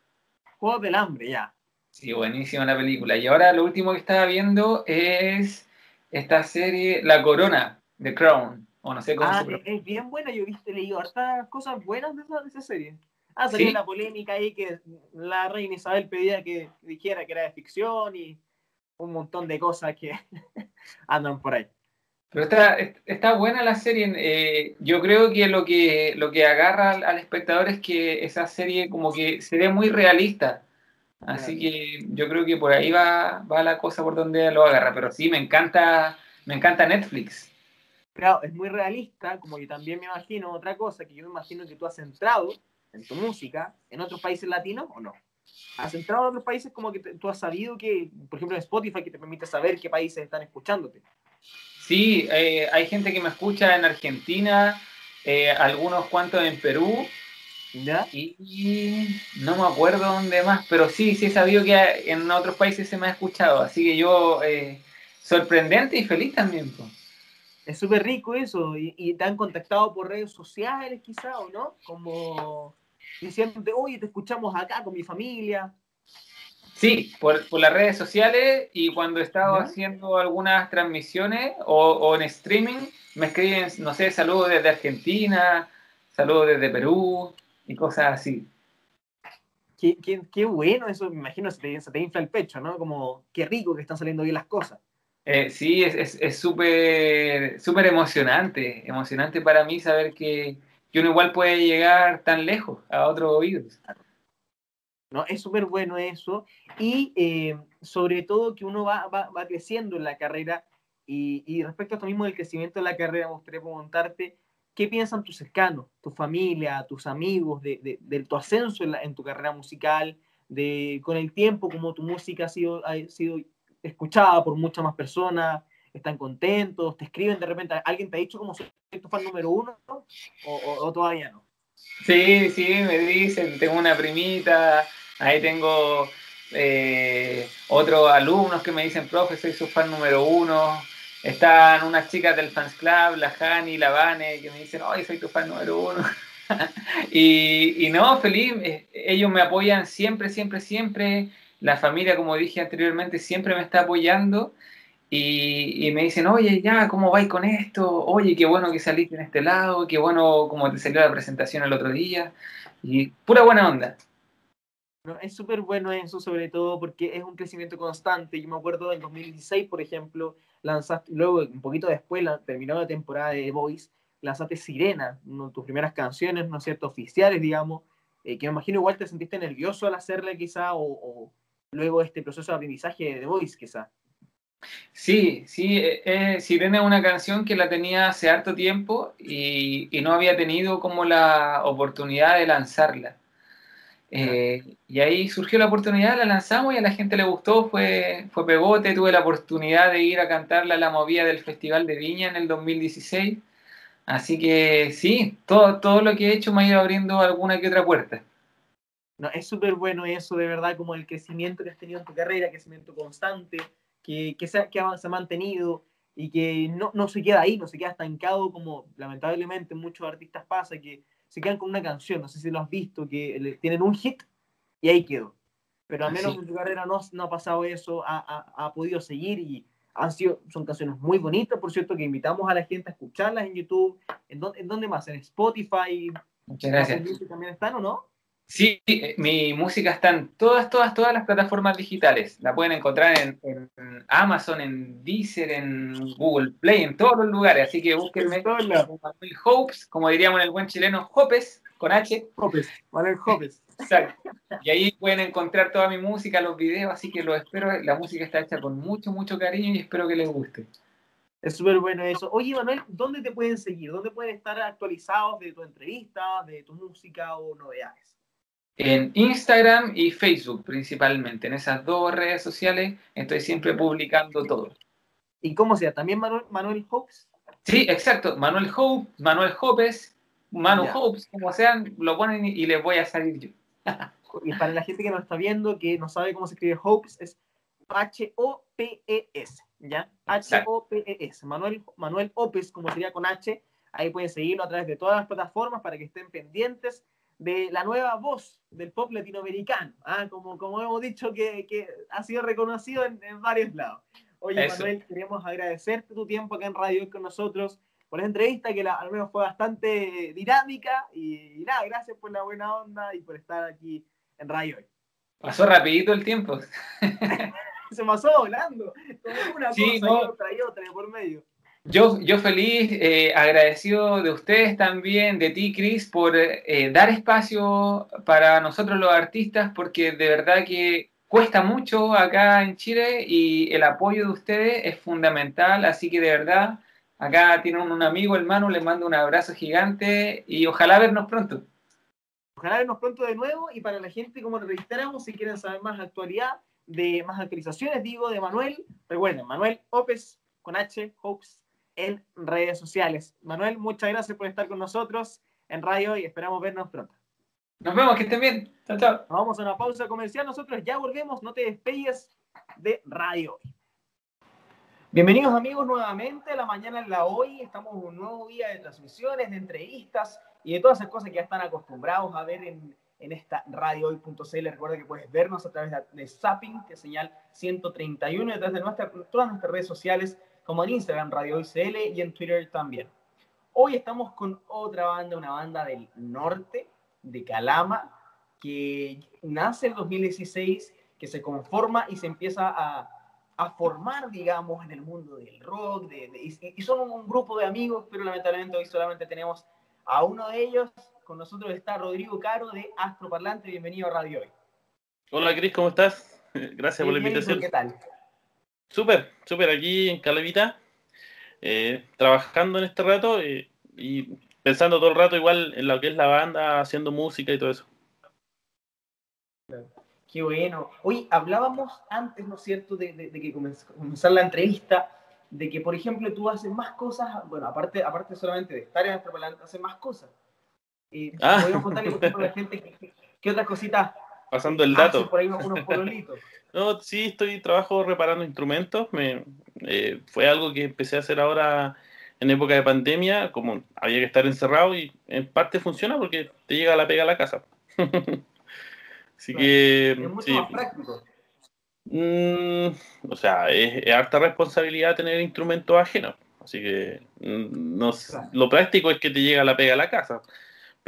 Juegos del Hambre, ya. Sí, buenísima la película. Y ahora lo último que estaba viendo es esta serie La Corona, The Crown. O no sé cómo ah, es bien buena, yo he leído hartas cosas buenas de esa, serie. Ah, salió la polémica ahí que la reina Isabel pedía que dijera que era de ficción y un montón de cosas que andan por ahí. Pero está, está buena la serie. Eh, yo creo que lo que lo que agarra al, espectador es que esa serie como que se ve muy realista. Así que yo creo que por ahí va, va la cosa por donde lo agarra. Pero sí, me encanta, me encanta Netflix. Claro, es muy realista, como yo también me imagino otra cosa, que yo me imagino que tú has entrado en tu música en otros países latinos o no. ¿Has entrado en otros países como que tú has sabido que, por ejemplo, en Spotify, que te permite saber qué países están escuchándote? Sí, eh, hay gente que me escucha en Argentina, eh, algunos cuantos en Perú. ¿Ya? Y no me acuerdo dónde más, pero sí, sí he sabido que en otros países se me ha escuchado. Así que yo, eh, sorprendente y feliz también. Es súper rico eso. Y, te han contactado por redes sociales, quizá, ¿o no? Como diciéndote, oye, te escuchamos acá con mi familia. Sí, por, las redes sociales y cuando he estado haciendo algunas transmisiones o, en streaming, me escriben, no sé, saludos desde Argentina, saludos desde Perú y cosas así. Qué, qué, bueno eso, me imagino, se te, se te, infla el pecho, ¿no? Como qué rico que están saliendo bien las cosas. Eh, sí, es súper súper emocionante, emocionante para mí saber que, que, uno igual puede llegar tan lejos a otros oídos. ¿No? Es súper bueno eso. Y eh, sobre todo que uno va, va, va, creciendo en la carrera. Y, y, respecto a esto mismo del crecimiento de la carrera, me gustaría preguntarte, ¿qué piensan tus cercanos, tu familia, tus amigos de, de, tu ascenso en, en, tu carrera musical? De, con el tiempo, como tu música ha sido, ha sido escuchada por muchas más personas, están contentos, te escriben de repente, ¿alguien te ha dicho como soy tu fan número uno o, o, todavía no? Sí, sí, me dicen, tengo una primita, ahí tengo eh, otros alumnos que me dicen, profe, soy su fan número uno. Están unas chicas del fans club, la Hani, la Vane, que me dicen, ay, soy tu fan número uno. y, y no, feliz, eh, ellos me apoyan siempre, siempre, siempre. La familia, como dije anteriormente, siempre me está apoyando. Y, me dicen, oye, ya, ¿cómo vais con esto? Oye, qué bueno que saliste en este lado, qué bueno como te salió la presentación el otro día. Y pura buena onda. No, es súper bueno eso, sobre todo porque es un crecimiento constante. Yo me acuerdo en 2016, por ejemplo, lanzaste, luego, un poquito después, la, terminó la temporada de Voice, lanzaste Sirena, una de tus primeras canciones, ¿no es cierto?, oficiales, digamos, eh, que me imagino igual te sentiste nervioso al hacerla quizá, o, o luego este proceso de aprendizaje de The Voice, quizá. Sí, sí, eh, eh, Sirena es una canción que la tenía hace harto tiempo y, no había tenido como la oportunidad de lanzarla. Eh, y ahí surgió la oportunidad, la lanzamos y a la gente le gustó, fue, fue pegote, tuve la oportunidad de ir a cantarla a la movida del Festival de Viña en el 2016. Así que sí, todo, todo lo que he hecho me ha ido abriendo alguna que otra puerta. No, es súper bueno eso, de verdad, como el crecimiento que has tenido en tu carrera, crecimiento constante, que, que, se, que se ha mantenido y que no, no, se queda ahí, no se queda estancado como lamentablemente muchos artistas pasa, que se quedan con una canción, no sé si lo has visto, que tienen un hit y ahí quedó. Pero al menos en tu carrera no, no, ha pasado eso, ha, ha, ha, podido seguir y han sido, son canciones muy bonitas, por cierto, que invitamos a la gente a escucharlas en YouTube. ¿En, dónde, en dónde más? ¿En Spotify? Muchas gracias. ¿También están o no? Sí, eh, mi música está en todas, todas, todas las plataformas digitales. La pueden encontrar en, Amazon, en Deezer, en Google Play, en todos los lugares. Así que búsquenme Hopes, como diríamos en el buen chileno, Hopes, con H. Hopes, Manuel Hopes. Exacto. Y ahí pueden encontrar toda mi música, los videos, así que lo espero. La música está hecha con mucho, mucho cariño y espero que les guste. Es súper bueno eso. Oye, Manuel, ¿dónde te pueden seguir? ¿Dónde pueden estar actualizados de tu entrevista, de tu música o novedades? En Instagram y Facebook principalmente. En esas dos redes sociales estoy siempre publicando todo. ¿Y cómo sea? ¿También Manuel, Manuel Hopes? Sí, exacto. Manuel Hope, Manuel Hopes, Manu Hopes, como sean, lo ponen y les voy a salir yo. y para la gente que nos está viendo, que no sabe cómo se escribe Hopes, es H-O-P-E-S, ¿ya? H-O-P-E-S. Manuel, Manuel Opes, como sería con H, ahí pueden seguirlo a través de todas las plataformas para que estén pendientes de la nueva voz del pop latinoamericano, ¿ah? como, como hemos dicho que, que ha sido reconocido en, en varios lados. Oye, Manuel, queremos agradecerte tu tiempo acá en Radio con nosotros, por esa entrevista que la, al menos fue bastante dinámica y, nada, gracias por la buena onda y por estar aquí en Radio Hoy. Pasó rapidito el tiempo. Se pasó volando, como una cosa y otra y otra por medio. Yo, yo feliz, eh, agradecido de ustedes también, de ti, Cris, por eh, dar espacio para nosotros los artistas, porque de verdad que cuesta mucho acá en Chile y el apoyo de ustedes es fundamental, así que de verdad, acá tienen un amigo, hermano, les mando un abrazo gigante y ojalá vernos pronto. Ojalá vernos pronto de nuevo y para la gente, como registramos, si quieren saber más actualidad, de más actualizaciones, digo, de Manuel, recuerden, Manuel Opes con H, Hopes, en redes sociales. Manuel, muchas gracias por estar con nosotros en radio y esperamos vernos pronto. Nos vemos, que estén bien. Chao, chao. Vamos a una pausa comercial. Nosotros ya volvemos. No te despegues de Radio Bienvenidos amigos nuevamente a la mañana en la hoy. Estamos en un nuevo día de transmisiones, de entrevistas y de todas esas cosas que ya están acostumbrados a ver en, en esta radiohoy.cl. Recuerda que puedes vernos a través de, de Zapping, que es señal 131, y a través de nuestra, todas nuestras redes sociales, como en Instagram, Radio Hoy CL, y en Twitter también. Hoy estamos con otra banda, una banda del norte, de Calama, que nace en 2016, que se conforma y se empieza a, a formar, digamos, en el mundo del rock, de, y, son un, grupo de amigos, pero lamentablemente hoy solamente tenemos a uno de ellos. Con nosotros está Rodrigo Caro de Astro Parlante. Bienvenido a Radio Hoy. Hola Cris, ¿cómo estás? Gracias por la invitación. ¿Qué tal? Súper, súper aquí en Calavita, eh, trabajando en este rato eh, y pensando todo el rato igual en lo que es la banda, haciendo música y todo eso. Qué bueno. Hoy hablábamos antes, ¿no es cierto?, de, que comenzar la entrevista, de que, por ejemplo, tú haces más cosas, bueno, aparte, aparte solamente de estar en nuestro planeta, haces más cosas. Eh, ah. Podemos contarle a la gente qué, otras cositas. Pasando el dato. por ahí unos pololitos. no, sí, estoy trabajo reparando instrumentos. Me, eh, fue algo que empecé a hacer ahora en época de pandemia, como había que estar encerrado y en parte funciona porque te llega la pega a la casa. Así que... Es mucho más práctico. Mm, o sea, es, harta responsabilidad tener instrumentos ajenos. Así que mm, no, lo práctico es que te llega la pega a la casa.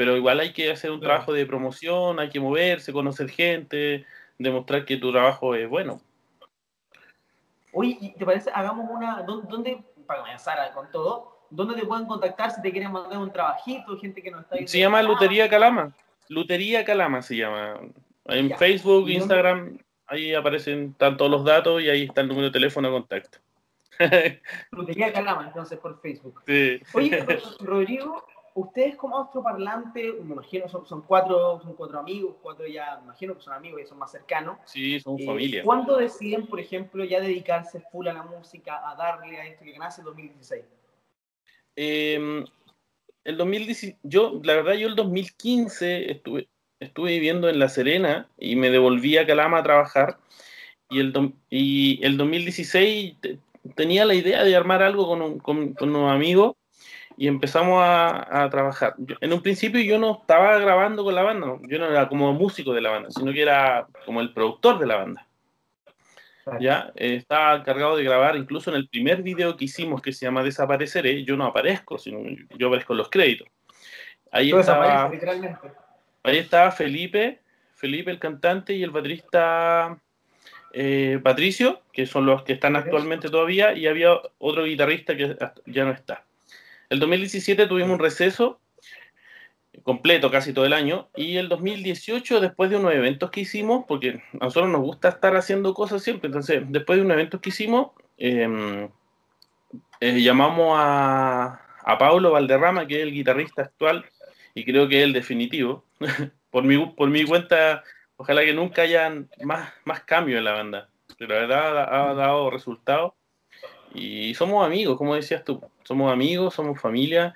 Pero igual hay que hacer un trabajo de promoción, hay que moverse, conocer gente, demostrar que tu trabajo es bueno. Oye, ¿te parece? Hagamos una. ¿Dónde para comenzar con todo, ¿dónde te pueden contactar si te quieren mandar un trabajito? Gente que no está ahí. Se llama Lutería Calama. Lutería Calama se llama. En Facebook, Instagram, ahí aparecen todos los datos y ahí está el número de teléfono de contacto. Lutería Calama, entonces, por Facebook. Sí. Oye, Rodrigo, ustedes como parlante, me imagino son, son, cuatro, son cuatro amigos, cuatro ya, me imagino que son amigos y son más cercanos. Sí, son eh, familia. ¿Cuándo deciden, por ejemplo, ya dedicarse full a la música, a darle a esto que nace en 2016? Eh, el 2010, yo, la verdad, yo el 2015 estuve, estuve viviendo en La Serena y me devolví a Calama a trabajar. Y el, y el 2016 tenía la idea de armar algo con, con, con unos amigos y empezamos a, trabajar. en un principio yo no estaba grabando con la banda, yo no era como músico de la banda, sino que era como el productor de la banda. Ya eh, estaba encargado de grabar, incluso en el primer video que hicimos que se llama Desapareceré, yo no aparezco, sino yo aparezco en los créditos. Ahí estaba, ahí estaba Felipe, Felipe el cantante y el baterista eh, Patricio, que son los que están actualmente todavía, y había otro guitarrista que ya no está. El 2017 tuvimos un receso completo casi todo el año y el 2018 después de unos eventos que hicimos, porque a nosotros nos gusta estar haciendo cosas siempre, entonces después de unos eventos que hicimos, em, eh, llamamos a, a Paulo Valderrama, que es el guitarrista actual, y creo que es el definitivo. por, mi, por mi cuenta, ojalá que nunca haya más, más cambios en la banda. Pero la verdad ha, dado resultados. Y somos amigos, como decías tú. Somos amigos, somos familia.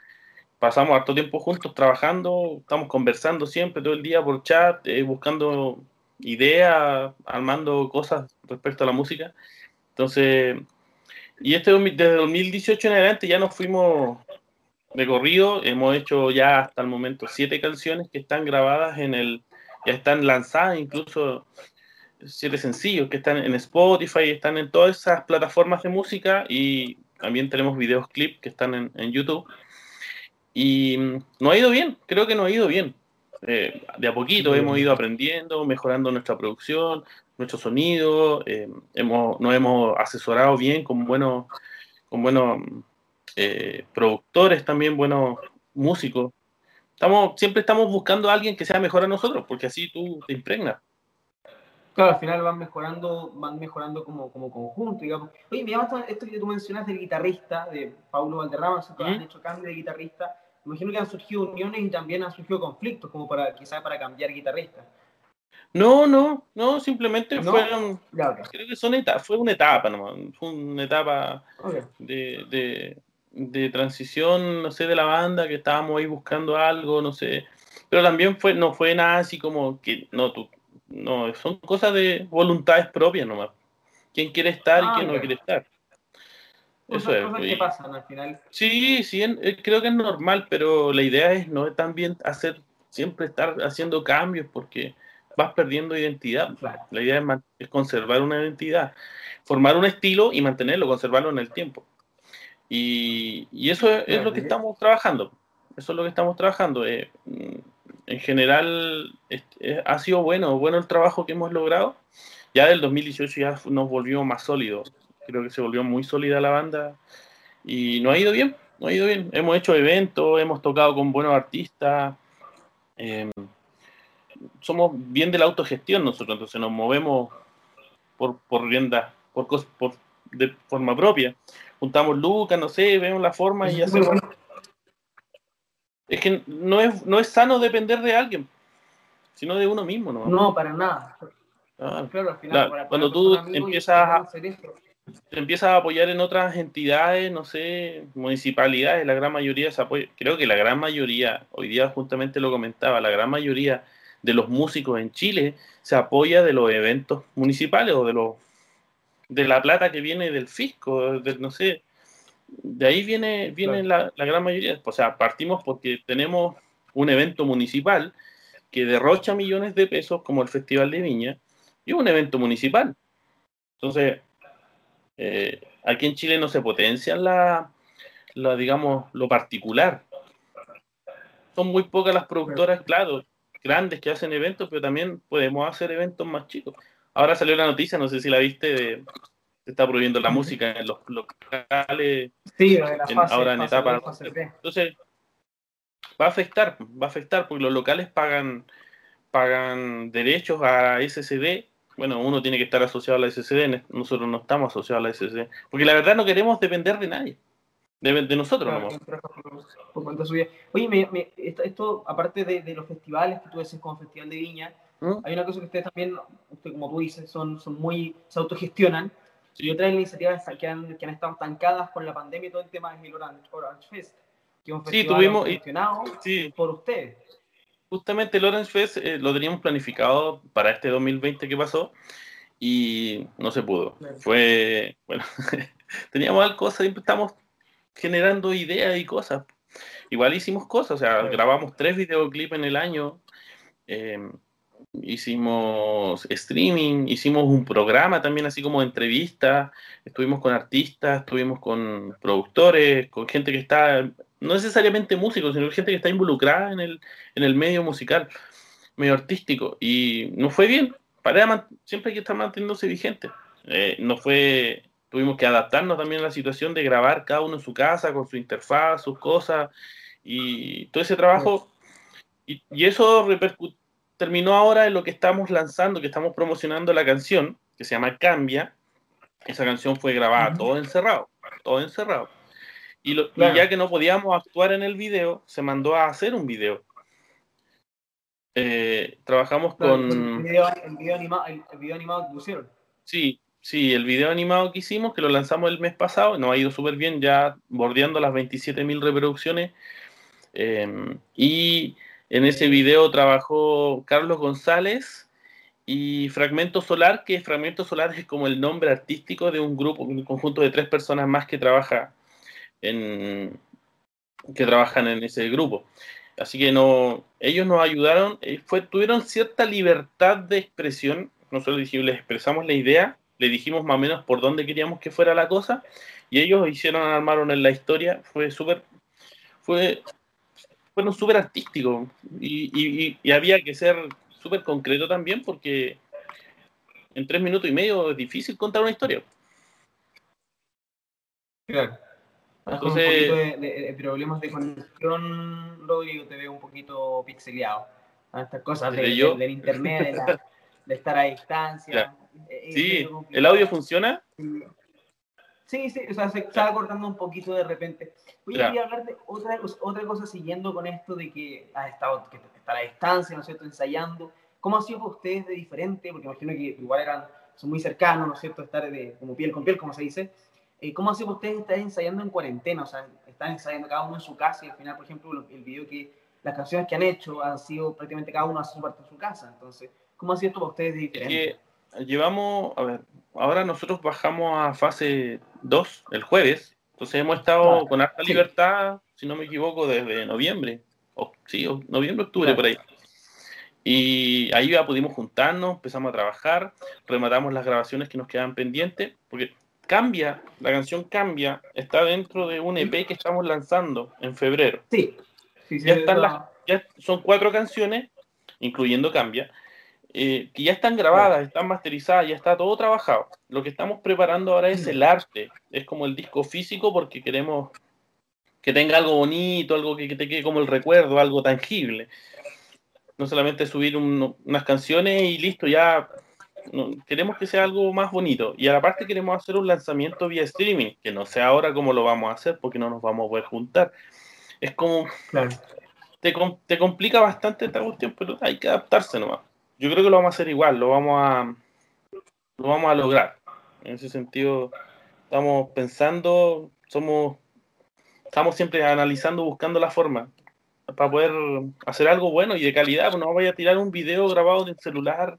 Pasamos harto tiempo juntos trabajando, estamos conversando siempre, todo el día por chat, eh, buscando ideas, armando cosas respecto a la música. Entonces, y este desde 2018 en adelante ya nos fuimos de corrido. Hemos hecho ya hasta el momento siete canciones que están grabadas en el, ya están lanzadas, incluso siete sencillos que están en Spotify, están en todas esas plataformas de música y también tenemos videos clip que están en, YouTube. Y mm, no ha ido bien, creo que no ha ido bien. Eh, de a poquito hemos ido aprendiendo, mejorando nuestra producción, nuestro sonido, eh, hemos, nos hemos asesorado bien con buenos, con buenos eh, productores también, buenos músicos. Estamos, siempre estamos buscando a alguien que sea mejor a nosotros, porque así tú te impregnas. Claro, al final van mejorando, van mejorando como, como conjunto, digamos. Oye, me llama esto que tú mencionas del guitarrista, de Paulo Valderrama, han hecho cambio de guitarrista. Me imagino que han surgido uniones y también han surgido conflictos, como para quizás para cambiar guitarrista. No, no, no, simplemente fueron, creo que son etapas, fue una etapa nomás, fue una etapa de, de transición, no sé, de la banda, que estábamos ahí buscando algo, no sé. Pero también fue, no fue nada así como que, no, tú, no, son cosas de voluntades propias nomás. ¿Quién quiere estar y ah, quién no quiere estar? Eso es. Cosas que pasan al final. Sí, sí, eh, creo que es normal, pero la idea es no también hacer, siempre estar haciendo cambios porque vas perdiendo identidad. La idea es, es conservar una identidad, formar un estilo y mantenerlo, conservarlo en el tiempo. Y, eso es, lo que estamos trabajando. Eso es lo que estamos trabajando. Eh, mm, en general ha sido bueno, bueno el trabajo que hemos logrado. Ya del 2018 ya nos volvimos más sólidos. Creo que se volvió muy sólida la banda y no ha ido bien, no ha ido bien. Hemos hecho eventos, hemos tocado con buenos artistas. Em, somos bien de la autogestión nosotros, entonces nos movemos por, por rienda, por, por, de forma propia juntamos lucas, no sé, vemos la forma y hacemos. Es que no es, no es sano depender de alguien, sino de uno mismo, ¿no? No, para nada. cuando tú empiezas a, empiezas a apoyar en otras entidades, no sé, municipalidades, la gran mayoría se apoya, creo que la gran mayoría, hoy día justamente lo comentaba, la gran mayoría de los músicos en Chile se apoya de los eventos municipales o de los de la plata que viene del fisco, de, no sé, de ahí viene, viene la, gran mayoría. O sea, partimos porque tenemos un evento municipal que derrocha millones de pesos, como el Festival de Viña, y un evento municipal. Entonces, eh, aquí en Chile no se potencia la, la, digamos, lo particular. Son muy pocas las productoras, claro, grandes que hacen eventos, pero también podemos hacer eventos más chicos. Ahora salió la noticia, no sé si la viste, de se está prohibiendo la música en los locales. Sí, ahora en etapa. Entonces, va a afectar, va a afectar porque los locales pagan pagan derechos a SCD. Bueno, uno tiene que estar asociado a la SCD, nosotros no estamos asociados a la SCD, porque la verdad no queremos depender de nadie, de, nosotros. Oye, esto, aparte de, los festivales que tú dices como Festival de Viña, ¿Mm? hay una cosa que ustedes también, como tú dices, son, son muy, se autogestionan y otras iniciativas que han, que han estado estancadas con la pandemia y todo el tema es el Orange, Fest, que es un festival sí, tuvimos, gestionado sí. por ustedes. Justamente el Orange Fest eh, lo teníamos planificado para este 2020 que pasó y no se pudo. Fue, bueno, teníamos cosas, siempre estamos generando ideas y cosas. Igual hicimos cosas, o sea, grabamos tres videoclips en el año. Eh, hicimos streaming, hicimos un programa también así como entrevistas, estuvimos con artistas, estuvimos con productores, con gente que está, no necesariamente músicos, sino gente que está involucrada en el, en el medio musical, medio artístico, y no fue bien, para, siempre hay que estar manteniéndose vigente. Eh, no fue, tuvimos que adaptarnos también a la situación de grabar cada uno en su casa, con su interfaz, sus cosas, y todo ese trabajo, y, y eso repercutió terminó ahora en lo que estamos lanzando, que estamos promocionando la canción, que se llama Cambia. Esa canción fue grabada todo encerrado, todo encerrado. Y, lo- y Claro. ya que no podíamos actuar en el video, se mandó a hacer un video. Eh, trabajamos con... video, el video animado, el, el video animado que pusieron. Sí, sí, el video animado que hicimos, que lo lanzamos el mes pasado, nos ha ido súper bien, ya bordeando las 27.000 reproducciones. Eh, y en ese video trabajó Carlos González y Fragmento Solar, que Fragmento Solar es como el nombre artístico de un grupo, un conjunto de tres personas más que trabaja en que trabajan en ese grupo. Así que no, ellos nos ayudaron, eh, tuvieron cierta libertad de expresión. Nosotros les expresamos la idea, le dijimos más o menos por dónde queríamos que fuera la cosa, y ellos hicieron, armaron en la historia, fue súper, fue, fueron súper artísticos, y, y- y- había que ser súper concreto también, porque en tres minutos y medio es difícil contar una historia. Claro. Entonces- un de, de- de problemas de conexión, Rodrigo, te veo un poquito pixeleado. A estas cosas de- ¿De yo? de- del internet, de, la- de estar a distancia. Claro. Eh, es Sí, ¿el audio funciona? Sí, sí, o sea, se estaba cortando un poquito de repente. Oye, Claro. quería hablar de otra, otra cosa siguiendo con esto de que has estado, que está a la distancia, ¿no es cierto?, ensayando. ¿Cómo ha sido para ustedes de diferente? Porque imagino que igual eran, son muy cercanos, ¿no es cierto?, estar de, como piel con piel, como se dice. Eh, ¿Cómo ha sido para ustedes estar ensayando en cuarentena? O sea, están ensayando cada uno en su casa y al final, por ejemplo, lo- el video que, las canciones que han hecho han sido prácticamente cada uno hace su parte en su casa. Entonces, ¿cómo ha sido esto para ustedes de diferente? llevamos, a ver, ahora nosotros bajamos a fase 2 el jueves, entonces hemos estado con harta sí. libertad, si no me equivoco, desde noviembre, o, sí, o- noviembre, octubre, Claro. por ahí. Y ahí ya pudimos juntarnos, empezamos a trabajar, rematamos las grabaciones que nos quedaban pendientes, porque cambia, la canción cambia, está dentro de un EP que estamos lanzando en febrero. Sí. sí, sí, Ya están las- Ya son cuatro canciones, incluyendo Cambia, eh, que ya están grabadas, están masterizadas, ya está todo trabajado. Lo que estamos preparando ahora es el arte, es como el disco físico porque queremos que tenga algo bonito, algo que, te quede como el recuerdo, algo tangible. No solamente subir un- unas canciones y listo, ya no, queremos que sea algo más bonito. Y a la parte queremos hacer un lanzamiento vía streaming, que no sé ahora cómo lo vamos a hacer porque no nos vamos a poder juntar. Es como Claro. te, te complica bastante esta cuestión, pero hay que adaptarse nomás. Yo creo que lo vamos a hacer igual, lo vamos a, lo vamos a lograr. En ese sentido, estamos pensando, somos, estamos siempre analizando, buscando la forma para poder hacer algo bueno y de calidad. no vaya a tirar un video grabado en celular.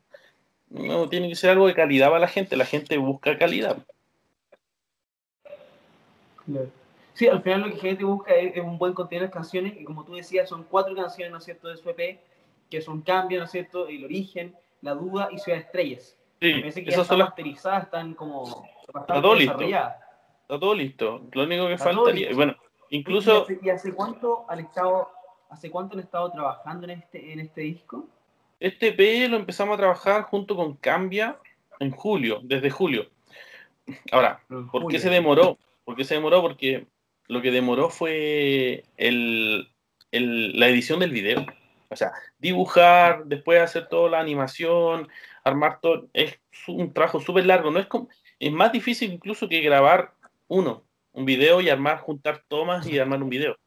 No, tiene que ser algo de calidad para la gente. La gente busca calidad. Sí, al final lo que gente busca es, es un buen contenido de canciones y como tú decías, son cuatro canciones, ¿no es cierto?, de su EP, que son Cambio, ¿no es cierto?, El Origen, La Duda y Ciudad de Estrellas. Sí, Me parece que esas están son masterizadas, están como Está todo listo. está todo listo. Lo único que faltaría, bueno, ¿Y incluso hace, y hace cuánto han estado, hace cuánto han estado trabajando en este, en este disco? Este EP lo empezamos a trabajar junto con Cambia en julio, desde julio. Ahora, ¿por qué se demoró? ¿Por qué se demoró? Porque lo que demoró fue el, el- la edición del video. O sea, dibujar, después hacer toda la animación, armar todo. Es un trabajo súper largo. No es, como, es más difícil incluso que grabar uno, un video y armar, juntar tomas y armar un video.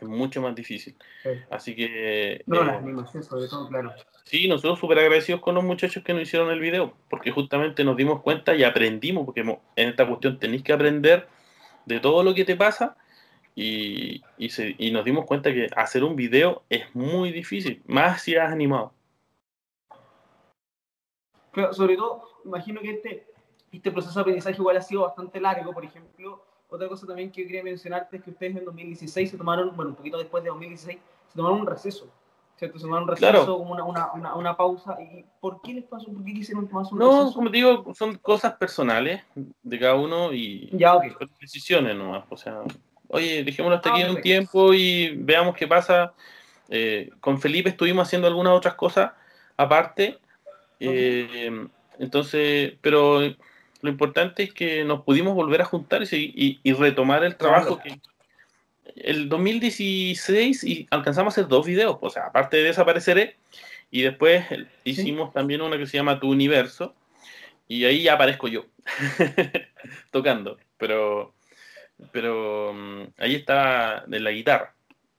Es mucho más difícil. Sí. Así que... No, eh, la animación sobre todo, claro. Sí, nosotros súper agradecidos con los muchachos que nos hicieron el video, porque justamente nos dimos cuenta y aprendimos, porque en esta cuestión tenéis que aprender de todo lo que te pasa y, y, se- y nos dimos cuenta que hacer un video es muy difícil, más si has animado. Pero sobre todo, imagino que este, este proceso de aprendizaje igual ha sido bastante largo. Por ejemplo, otra cosa también que yo quería mencionarte es que ustedes en 2016 se tomaron, bueno, un poquito después de 2016, se tomaron un receso. ¿Cierto? Se tomaron un receso, Claro. como una, una, una, una pausa. ¿Y por qué les pasó? ¿Por qué quisieron tomarse un No, receso? como te digo, son cosas personales de cada uno y Ya, ok. son decisiones nomás. O sea, oye, dejémoslo hasta Ah, aquí un tiempo y veamos qué pasa. Eh, con Felipe estuvimos haciendo algunas otras cosas aparte. eh, entonces, pero lo importante es que nos pudimos volver a juntar y, y- y retomar el trabajo Claro. que el 2016 y alcanzamos a hacer dos videos, o sea, aparte de desapareceré, y después el- hicimos también una que se llama Tu Universo, y ahí ya aparezco yo, tocando, pero pero mm, ahí está de la guitarra.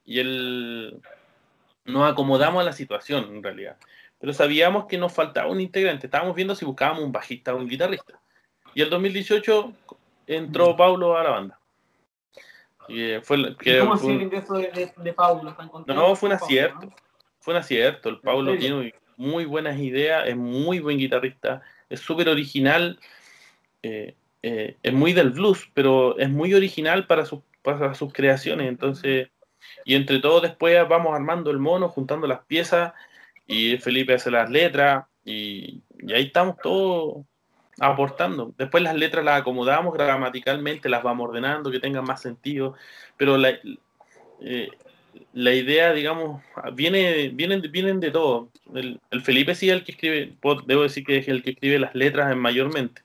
Y él nos acomodamos a la situación en realidad. Pero sabíamos que nos faltaba un integrante. Estábamos viendo si buscábamos un bajista o un guitarrista. Y el 2018 entró Paulo a la banda. Y eh, fue, que, ¿Cómo sido el ingreso de, de, Paulo? No, fue un acierto. Fue un acierto. El Paulo tiene muy buenas ideas, es muy buen guitarrista, es súper original. Eh, eh, es muy del blues, pero es muy original para sus, para sus creaciones. Entonces, y entre todos después vamos armando el mono, juntando las piezas, y Felipe hace las letras, y, ahí estamos todos aportando. Después las letras las acomodamos gramaticalmente, las vamos ordenando, que tengan más sentido, pero la, eh, la idea, digamos, viene, vienen, de todo. El, el, Felipe sí es el que escribe, debo decir que es el que escribe las letras mayormente.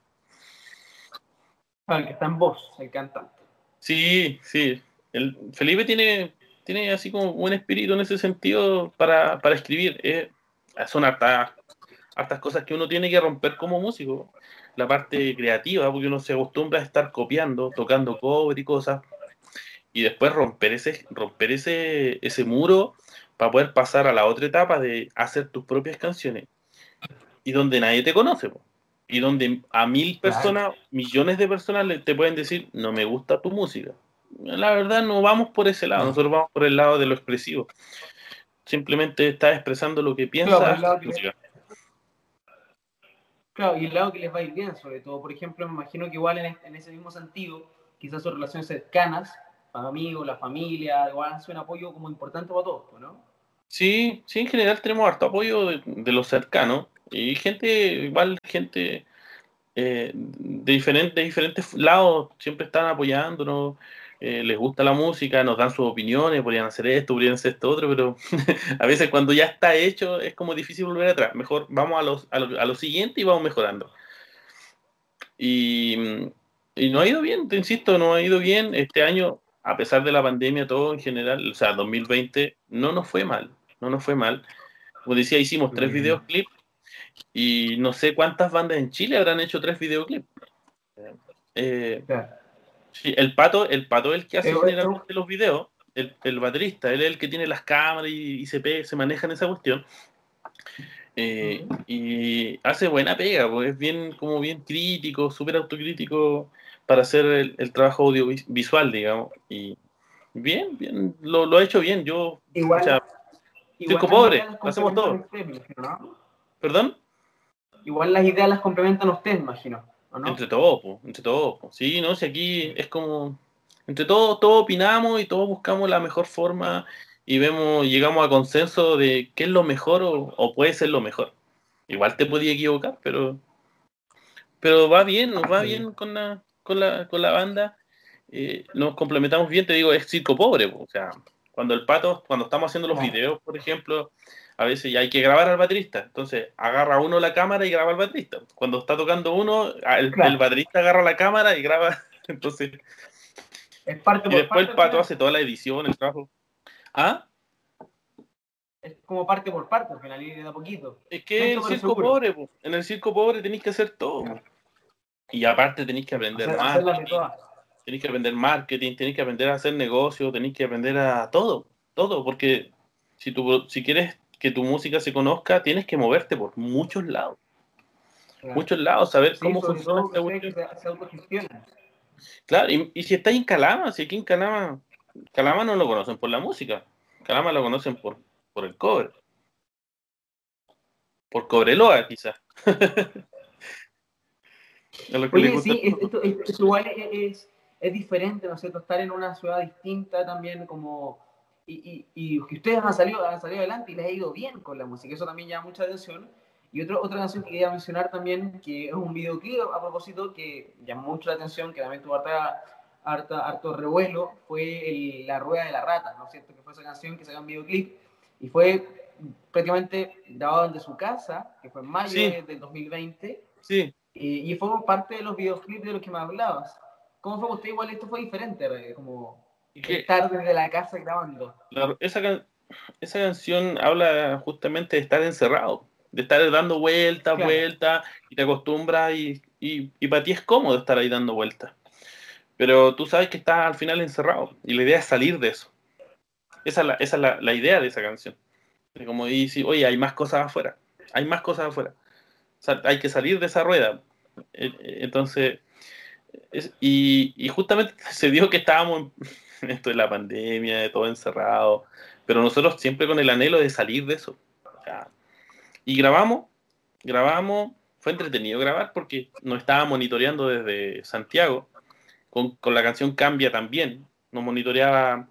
Que está en voz, el cantante. Sí, sí. El Felipe tiene, tiene así como buen espíritu en ese sentido para, escribir. Eh, son hartas, hartas cosas que uno tiene que romper como músico. La parte creativa, porque uno se acostumbra a estar copiando, tocando cover y cosas, y después romper ese, romper ese, ese muro para poder pasar a la otra etapa de hacer tus propias canciones. Y donde nadie te conoce y donde a mil personas, millones de personas te pueden decir, no me gusta tu música. La verdad no vamos por ese lado, nosotros vamos por el lado de lo expresivo. Simplemente estás expresando lo que piensas. Claro, y el lado que les va a ir bien, sobre todo. Por ejemplo, me imagino que igual en, ese mismo sentido, quizás sus relaciones cercanas, amigos, la familia, igual hace un apoyo como importante para todos, ¿no? Sí, sí, en general tenemos harto apoyo de, de los cercanos y gente, igual gente eh, de, diferentes, diferentes lados, siempre están apoyándonos, eh, les gusta la música, nos dan sus opiniones, podrían hacer esto, podrían hacer esto otro, pero a veces cuando ya está hecho es como difícil volver atrás. Mejor vamos a, los, a, lo, siguiente y vamos mejorando. Y, y no ha ido bien, te insisto, no ha ido bien. Este año, a pesar de la pandemia, todo en general, o sea, 2020, no nos fue mal, no nos fue mal. Como decía, hicimos tres videoclips y no sé cuántas bandas en Chile habrán hecho tres videoclips. Eh, el pato, el pato es el que hace generalmente los videos, el, el, baterista, él es el que tiene las cámaras y, se, se maneja en esa cuestión. Eh, y hace buena pega, porque es bien, como bien crítico, súper autocrítico para hacer el, trabajo audiovisual, digamos. Y bien, bien, lo, lo ha hecho bien. Yo, igual, circo pobre, lo hacemos todo. ¿Perdón? Igual las ideas las complementan ustedes, imagino. Entre todos, entre todos. Sí, no, si aquí es como, entre todos, todos opinamos y todos buscamos la mejor forma y vemos, llegamos a consenso de qué es lo mejor o, puede ser lo mejor. Igual te podía equivocar, pero, pero va bien, nos va bien con la, con la, con la banda. Eh, nos complementamos bien, te digo, es circo pobre. O sea, cuando el pato, cuando estamos haciendo los videos, por ejemplo, a veces ya hay que grabar al baterista. Entonces, agarra uno la cámara y graba al baterista. Cuando está tocando uno, el, baterista agarra la cámara y graba. Entonces. Es parte y después el pato hace toda la edición, el trabajo. ¿Ah? Es como parte por parte, al final, y da poquito. Es que en el circo pobre, en el circo pobre tenéis que hacer todo. Y aparte tenéis que aprender más. Tenéis que aprender marketing, tenéis que aprender a hacer negocio, tenéis que aprender a todo, todo, porque si tú si quieres que tu música se conozca, tienes que moverte por muchos lados. Muchos lados, saber cómo funciona esta Claro, y, si está en Calama, si aquí en Calama, Calama no lo conocen por la música, Calama lo conocen por, por el cobre. Por Cobreloa, quizás. Oye, sí, esto, igual es, es, diferente, ¿no es cierto? Estar en una ciudad distinta también, como y, y, que ustedes han salido, han salido adelante y les ha ido bien con la música. Eso también llama mucha atención. Y otro, otra canción que quería mencionar también, que es un videoclip a propósito que llamó mucho la atención, que también tuvo harta, harta, harto revuelo, fue La Rueda de la Rata, ¿no es cierto? Que fue esa canción que salió en videoclip y fue prácticamente grabado desde su casa, que fue en mayo del 2020. Sí. Y, y, fue parte de los videoclips de los que me hablabas. ¿Cómo fue usted? Igual esto fue diferente, como estar desde la casa grabando. esa, esa canción habla justamente de estar encerrado, de estar dando vueltas, vueltas, y te acostumbras y, y, para ti es cómodo estar ahí dando vueltas. Pero tú sabes que estás al final encerrado y la idea es salir de eso. Esa es la, esa es la, la idea de esa canción. Como dice, oye, hay más cosas afuera, hay más cosas afuera. O sea, hay que salir de esa rueda. Eh, eh, entonces, es, y, y, justamente se dio que estábamos en esto de la pandemia, de todo encerrado, pero nosotros siempre con el anhelo de salir de eso. Y grabamos, grabamos, fue entretenido grabar porque nos estaba monitoreando desde Santiago, con, con la canción Cambia también, nos monitoreaba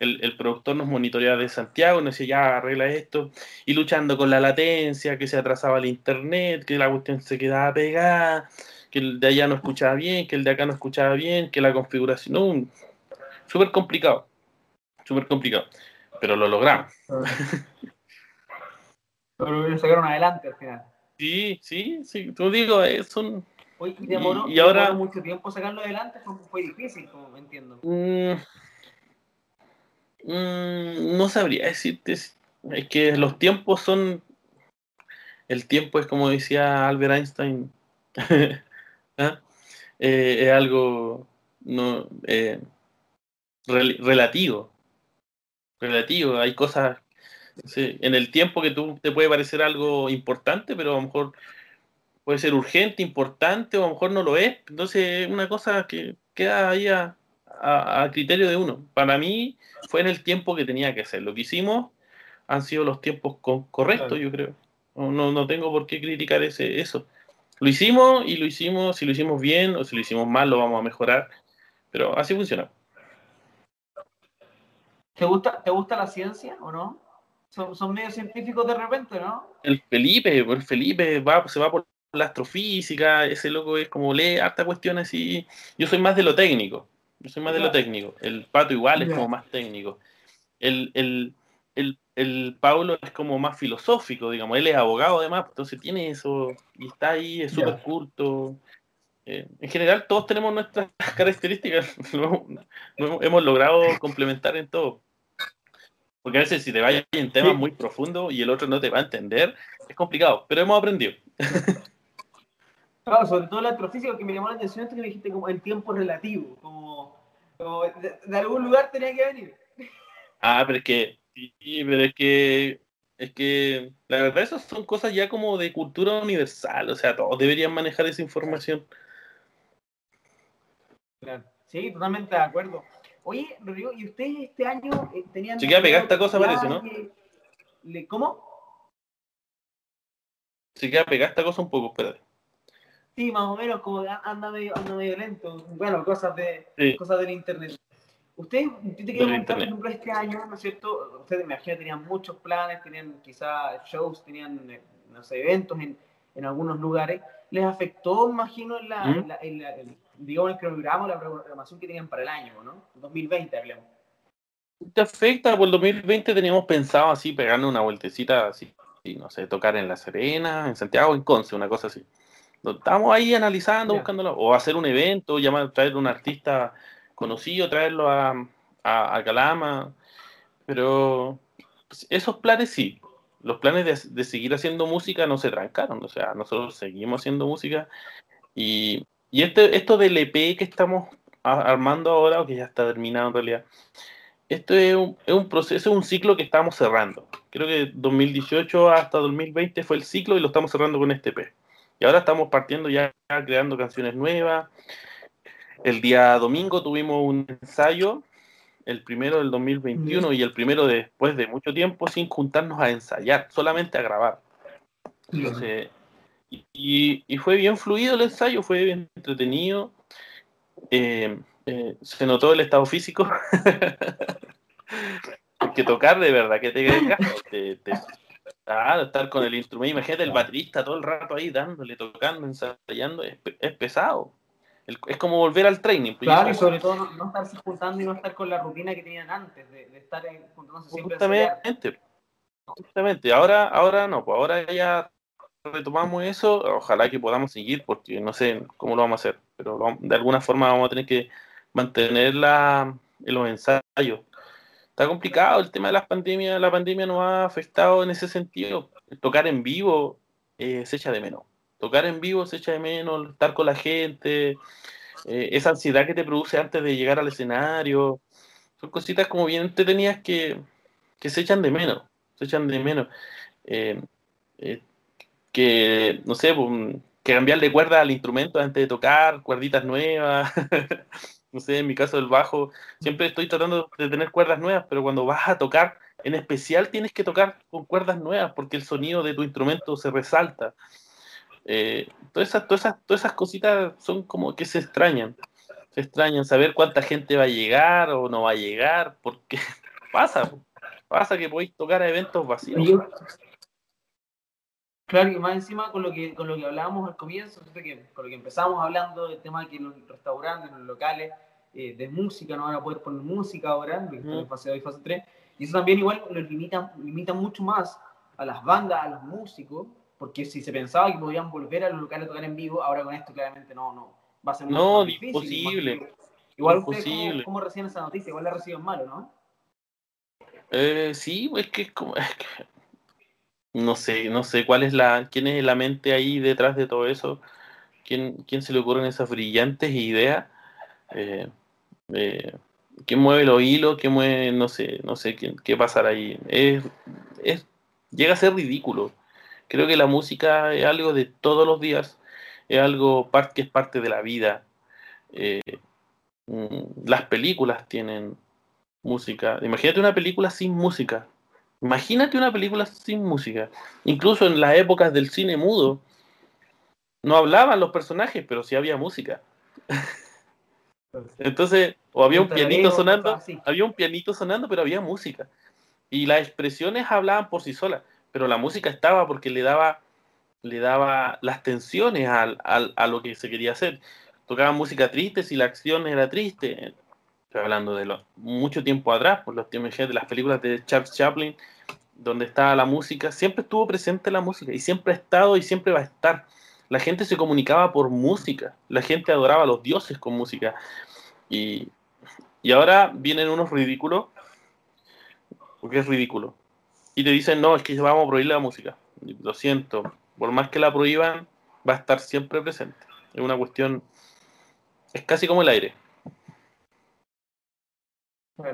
el, el, productor nos monitoreaba de Santiago, nos decía, ya arregla esto, y luchando con la latencia, que se atrasaba el internet, que la cuestión se quedaba pegada, que el de allá no escuchaba bien, que el de acá no escuchaba bien, que la configuración, súper complicado, súper complicado, pero lo logramos. Pero lo sacaron adelante al final. Sí, sí, sí, tú digo, es un... Oye, ¿y demoró, y, y ahora... demoró mucho tiempo sacarlo adelante? Fue, fue difícil, como entiendo. Mm, Mm, no sabría decirte. Es que los tiempos son. El tiempo es como decía Albert Einstein. ¿Ah? eh, es algo no, eh, rel relativo. Relativo. Hay cosas. Sí, en el tiempo que tú te puede parecer algo importante, pero a lo mejor puede ser urgente, importante, o a lo mejor no lo es. Entonces, una cosa que queda ahí a, a, a, criterio de uno. Para mí fue en el tiempo que tenía que ser. Lo que hicimos han sido los tiempos con, correctos, yo creo. No, no, tengo por qué criticar ese, eso. Lo hicimos y lo hicimos, si lo hicimos bien o si lo hicimos mal, lo vamos a mejorar. Pero así funciona. ¿Te gusta, ¿te gusta la ciencia o no? Son, son medio científicos de repente, ¿no? El Felipe, el Felipe va, se va por la astrofísica, ese loco es como lee harta cuestión así. Yo soy más de lo técnico. Yo soy más de lo técnico. El Pato igual es como más técnico. El, el, el, el Pablo es como más filosófico, digamos. Él es abogado además, entonces tiene eso y está ahí, es súper culto. Eh, en general todos tenemos nuestras características. hemos logrado complementar en todo. Porque a veces si te vayas en temas sí. muy profundos y el otro no te va a entender, es complicado, pero hemos aprendido. Claro, sobre todo la astrofísica que me llamó la atención es que me dijiste como el tiempo relativo, como, como de, de, algún lugar tenía que venir. Ah, pero es que, sí, pero es que, es que, la verdad esas son cosas ya como de cultura universal, o sea, todos deberían manejar esa información. Claro, sí, totalmente de acuerdo. Oye, Rodrigo, ¿y ustedes este año eh, tenían... Se queda pegada esta cosa, parece, ¿no? Le, ¿Cómo? Se queda pegada esta cosa un poco, espérate. Sí, más o menos, como anda medio, anda medio lento. Bueno, cosas, de, sí. cosas del internet. Ustedes, yo te quería preguntar, por ejemplo, este año, ¿no es cierto? Ustedes, me imagino, tenían muchos planes, tenían quizás shows, tenían, eh, no sé, eventos en, en algunos lugares. ¿Les afectó, imagino, en la, ¿Mm? en la, en la el, digamos, el cronograma, la programación que tenían para el año, ¿no? 2020, hablemos. ¿Te afecta? Por el 2020 teníamos pensado así, pegarle una vueltecita así, y, no sé, tocar en La Serena, en Santiago, en Conce, una cosa así. Estamos ahí analizando, yeah. buscándolo, o hacer un evento, llamar, traer un artista conocido, traerlo a, a, a Calama, pero pues, esos planes sí, los planes de, de, seguir haciendo música no se trancaron, o sea, nosotros seguimos haciendo música y, y este, esto del EP que estamos armando ahora, o que ya está terminado en realidad, esto es un, es un proceso, un ciclo que estamos cerrando. Creo que 2018 hasta 2020 fue el ciclo y lo estamos cerrando con este EP. Y ahora estamos partiendo ya creando canciones nuevas. El día domingo tuvimos un ensayo, el primero del 2021 y el primero de, después de mucho tiempo sin juntarnos a ensayar, solamente a grabar. Entonces, y, y fue bien fluido el ensayo, fue bien entretenido. Eh, eh, se notó el estado físico. que tocar de verdad que te, te, Claro, estar con el instrumento. Imagínate el baterista todo el rato ahí dándole, tocando, ensayando. Es, es pesado. El, es como volver al training. Pues claro, y sobre todo no, no, estarse juntando y no estar con la rutina que tenían antes, de, de estar juntándose siempre. Justamente. Justamente. Ahora, ahora no, pues ahora ya retomamos eso. Ojalá que podamos seguir, porque no sé cómo lo vamos a hacer. Pero de alguna forma vamos a tener que mantener la, los ensayos está complicado el tema de las pandemias. La pandemia nos ha afectado en ese sentido. Tocar en vivo eh, se echa de menos. Tocar en vivo se echa de menos, estar con la gente. eh, esa ansiedad que te produce antes de llegar al escenario. Son cositas como bien entretenidas que, que se echan de menos. Se echan de menos. Eh, que, no sé, que cambiarle cuerda al instrumento antes de tocar, cuerditas nuevas. no sé, en mi caso del bajo, siempre estoy tratando de tener cuerdas nuevas, pero cuando vas a tocar, en especial tienes que tocar con cuerdas nuevas porque el sonido de tu instrumento se resalta. Eh, todas, esas, todas, esas, todas esas cositas son como que se extrañan. Se extrañan saber cuánta gente va a llegar o no va a llegar, porque pasa, pasa que podéis tocar a eventos vacíos. Claro, y más encima con lo que, con lo que hablábamos al comienzo, que, con lo que empezamos hablando del tema de que en los restaurantes, en los locales eh, de música no van a poder poner música ahora, en fase 2 y fase 3, y eso también igual lo limita, limita mucho más a las bandas, a los músicos, porque si se pensaba que podían volver a los locales a tocar en vivo, ahora con esto claramente no, no, va a ser muy no, difícil. Imposible. Igual ustedes, ¿cómo, reciben esa noticia? Igual la reciben malo, ¿no? Eh, sí, es que, como, es que no sé, no sé cuál es la, quién es la mente ahí detrás de todo eso, quién, quién se le ocurren esas brillantes ideas, eh, eh, quién mueve los hilos, quién mueve, no sé, no sé qué, qué pasará ahí. Es, es, llega a ser ridículo. Creo que la música es algo de todos los días, es algo que es parte de la vida. Eh, mm, las películas tienen música. Imagínate una película sin música. Imagínate una película sin música. Incluso en las épocas del cine mudo, no hablaban los personajes, pero sí había música. Entonces, o había un pianito sonando, había un pianito sonando, pero había música. Y las expresiones hablaban por sí solas, pero la música estaba porque le daba, le daba las tensiones al, a lo que se quería hacer. Tocaban música triste si la acción era triste. Estoy hablando de lo, mucho tiempo atrás, por los tiempos de las películas de Charles Chaplin, donde estaba la música, siempre estuvo presente la música y siempre ha estado y siempre va a estar. La gente se comunicaba por música, la gente adoraba a los dioses con música. Y, y ahora vienen unos ridículos, porque es ridículo. Y te dicen, no, es que vamos a prohibir la música. Lo siento, por más que la prohíban, va a estar siempre presente. Es una cuestión, es casi como el aire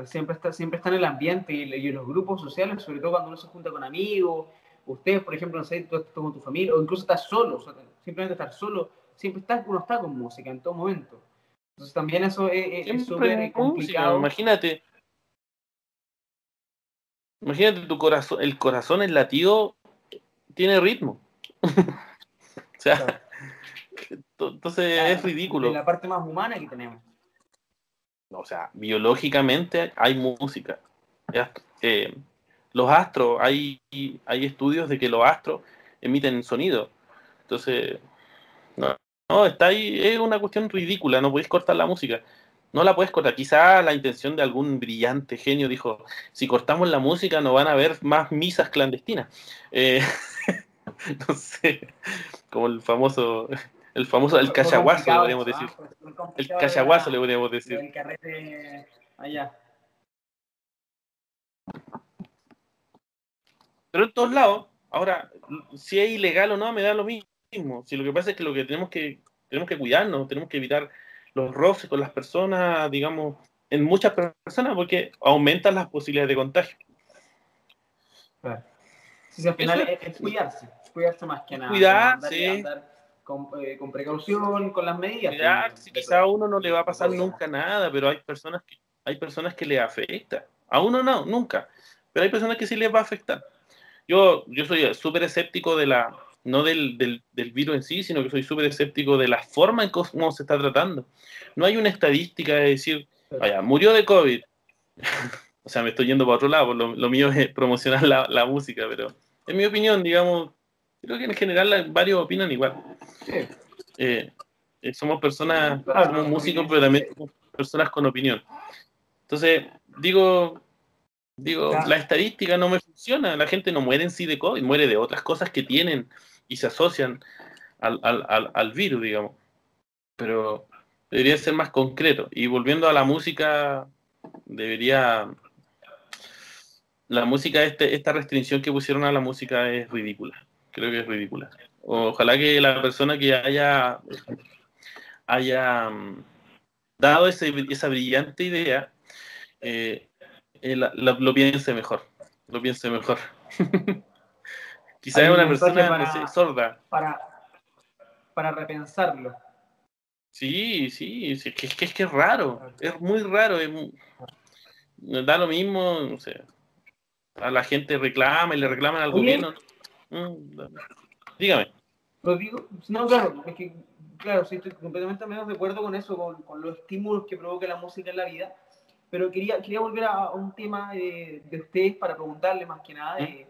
siempre está, siempre está en el ambiente y, en los grupos sociales, sobre todo cuando uno se junta con amigos, ustedes, por ejemplo, no sé, tú estás con tu familia, o incluso estás solo, simplemente estar solo, siempre está, uno está con música en todo momento. Entonces también eso es súper complicado. imagínate. Imagínate tu corazón, el corazón, el latido, tiene ritmo. o sea, entonces es ridículo. Es la parte más humana que tenemos o sea, biológicamente hay música. Eh, los astros, hay, hay estudios de que los astros emiten sonido. Entonces, no, está ahí, es una cuestión ridícula, no podéis cortar la música. No la puedes cortar. Quizá la intención de algún brillante genio dijo, si cortamos la música no van a haber más misas clandestinas. Eh, no sé, como el famoso el famoso, el cachaguazo, le podríamos decir. El cachaguazo, le podríamos decir. El carrete allá. Pero en todos lados, ahora, si es ilegal o no, me da lo mismo. Si lo que pasa es que lo que tenemos que, tenemos que cuidarnos, tenemos que evitar los roces con las personas, digamos, en muchas personas, porque aumentan las posibilidades de contagio. Claro. Sí, al final es, cuidarse, cuidarse más que nada. Cuidarse. Eh, con, precaución, con las medidas. Ya, si quizá a uno no le va a pasar nunca nada, pero hay personas que hay personas que le afecta. A uno no, nunca. Pero hay personas que sí les va a afectar. Yo, yo soy súper escéptico de la, no del, del, del, virus en sí, sino que soy súper escéptico de la forma en cómo se está tratando. No hay una estadística de decir, vaya, murió de COVID. o sea, me estoy yendo para otro lado, lo, lo mío es promocionar la, la, música, pero en mi opinión, digamos, creo que en general varios opinan igual. Eh, eh, somos personas, somos músicos, pero también somos personas con opinión. Entonces, digo, digo, la estadística no me funciona, la gente no muere en sí de COVID, muere de otras cosas que tienen y se asocian al, al, al, virus, digamos. Pero debería ser más concreto. Y volviendo a la música, debería... La música, este, esta restricción que pusieron a la música es ridícula. Creo que es ridícula. Ojalá que la persona que haya haya mm, dado ese, esa brillante idea, eh, eh, la- la- lo piense mejor. Lo piense mejor. Quizás es un una persona para- sorda. Para, para repensarlo. Sí, sí, sí, es que, es que es que es raro, es muy raro, es da lo mismo, no sé, a la gente reclama y le reclaman al gobierno. Mm, da- Dígame. Lo digo, no, claro, es que, claro, sí, estoy completamente menos de acuerdo con eso, con, con los estímulos que provoca la música en la vida, pero quería, quería volver a, a un tema de, de ustedes para preguntarle más que nada, de,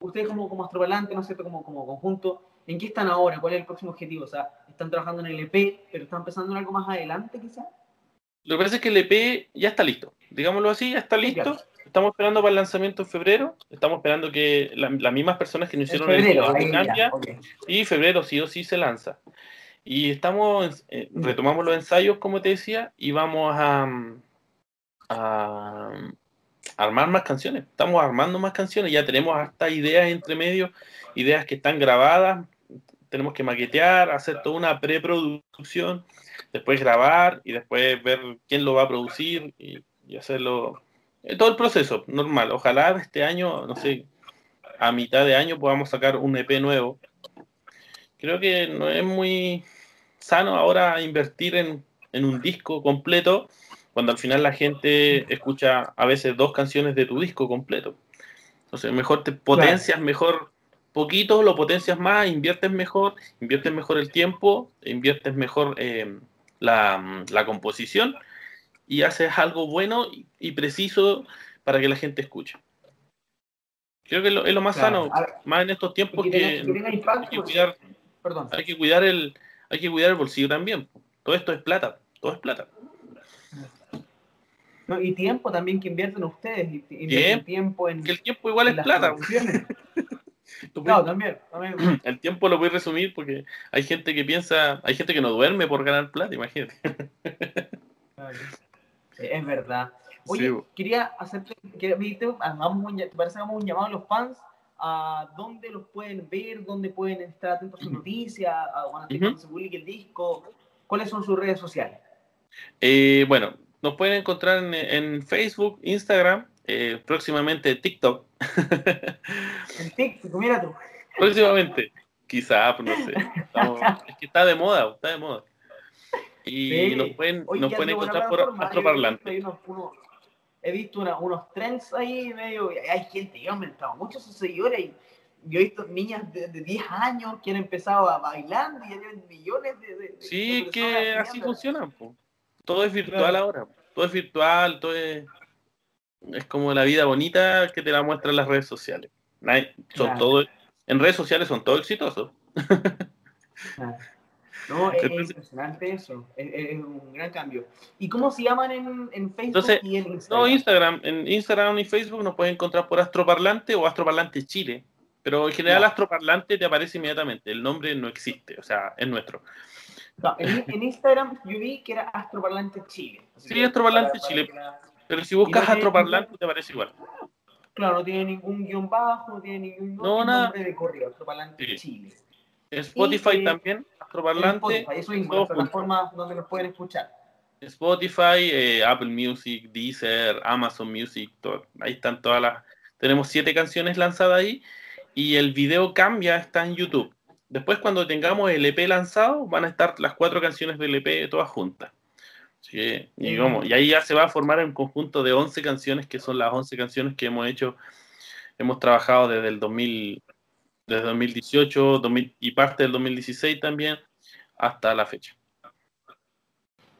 ustedes como, como astrobalante, ¿no es cierto?, como, como conjunto, ¿en qué están ahora? ¿Cuál es el próximo objetivo? O sea, están trabajando en el EP, pero están pensando en algo más adelante quizás. Lo que pasa es que el EP ya está listo, digámoslo así, ya está listo. Claro. Estamos esperando para el lanzamiento en febrero. Estamos esperando que la- las mismas personas que nos hicieron el febrero, ya, Cambia, y febrero sí o sí se lanza. Y estamos, eh, retomamos los ensayos, como te decía, y vamos a, mm, a armar más canciones. Estamos armando más canciones, ya tenemos hasta ideas entre medio, ideas que están grabadas, tenemos que maquetear, hacer toda una preproducción, después grabar y después ver quién lo va a producir y, y hacerlo. Eh, Todo el proceso normal. Ojalá este año, no sé, a mitad de año podamos sacar un EP nuevo. Creo que no es muy sano ahora invertir en, en un disco completo cuando al final la gente escucha a veces dos canciones de tu disco completo. Entonces, mejor te potencias mejor poquito, lo potencias más, inviertes mejor, inviertes mejor el tiempo, inviertes mejor eh, la, la composición y haces algo bueno y, preciso para que la gente escuche. Creo que es lo, es lo más Claro. sano, más en estos tiempos que que, tenga- que tenga impacto, hay que cuidar, Perdón. hay que cuidar el, hay que cuidar el bolsillo también. Todo esto es plata, todo es plata. No, y tiempo también que invierten ustedes, y- invierten Tiempo. tiempo en, Que el tiempo igual es plata. Claro, también, también. El tiempo lo voy a resumir porque hay gente que piensa, hay gente que no duerme por ganar plata, imagínate. Claro. Es verdad. Oye, Sí, quería hacerte, que me dijiste, hagamos un, parece que hagamos un llamado a los fans a dónde los pueden ver, dónde pueden estar atentos a sus noticias, a cuando Ujú. cuando se publique el disco, cuáles son sus redes sociales. Eh, bueno, nos pueden encontrar en, en Facebook, Instagram, eh, próximamente TikTok. En TikTok, mira tú. próximamente, quizá, pues no sé. Estamos- es que está de moda, está de moda. Y Sí. nos pueden, Oye, nos pueden encontrar por Astroparlante. he visto ahí unos- unos- He visto una- unos trends ahí medio. Hay gente que ha aumentado mucho sus seguidores. Y yo he visto niñas de, de 10 años que han empezado a bailar y ya tienen millones de. Sí, que así funciona. po. Todo es virtual Claro. ahora. Todo es virtual, todo es. Es como la vida bonita que te la muestran las redes sociales. Son Claro. todo, en redes sociales son todos exitosos. No, es, es Entonces- impresionante eso. Es, es un gran cambio. ¿Y cómo se llaman en, en Facebook Entonces, y en Instagram? No, Instagram. En Instagram y Facebook nos pueden encontrar por Astroparlante o Astroparlante Chile. Pero en general Ya. Astroparlante te aparece inmediatamente. El nombre no existe, o sea, es nuestro. No, en, en Instagram yo vi que era Astroparlante Chile. Así Sí, Astroparlante para- Chile. para Pero si buscas no Astroparlante te aparece igual. Claro, no tiene ningún guion bajo, no tiene ningún No, nada. nombre de correo, Astroparlante Sí. Chile. Spotify también, Astroparlante. Spotify, eso mismo, las plataformas donde nos pueden escuchar. Spotify, eh, Apple Music, Deezer, Amazon Music, todo- ahí están todas las. Tenemos siete canciones lanzadas ahí y el video cambia, está en YouTube. Después, cuando tengamos el EP lanzado, van a estar las cuatro canciones del EP todas juntas. Que, y, vamos, y ahí ya se va a formar un conjunto de 11 canciones, que son las 11 canciones que hemos hecho, hemos trabajado desde el 2000, desde 2018 2000 y parte del 2016 también, hasta la fecha.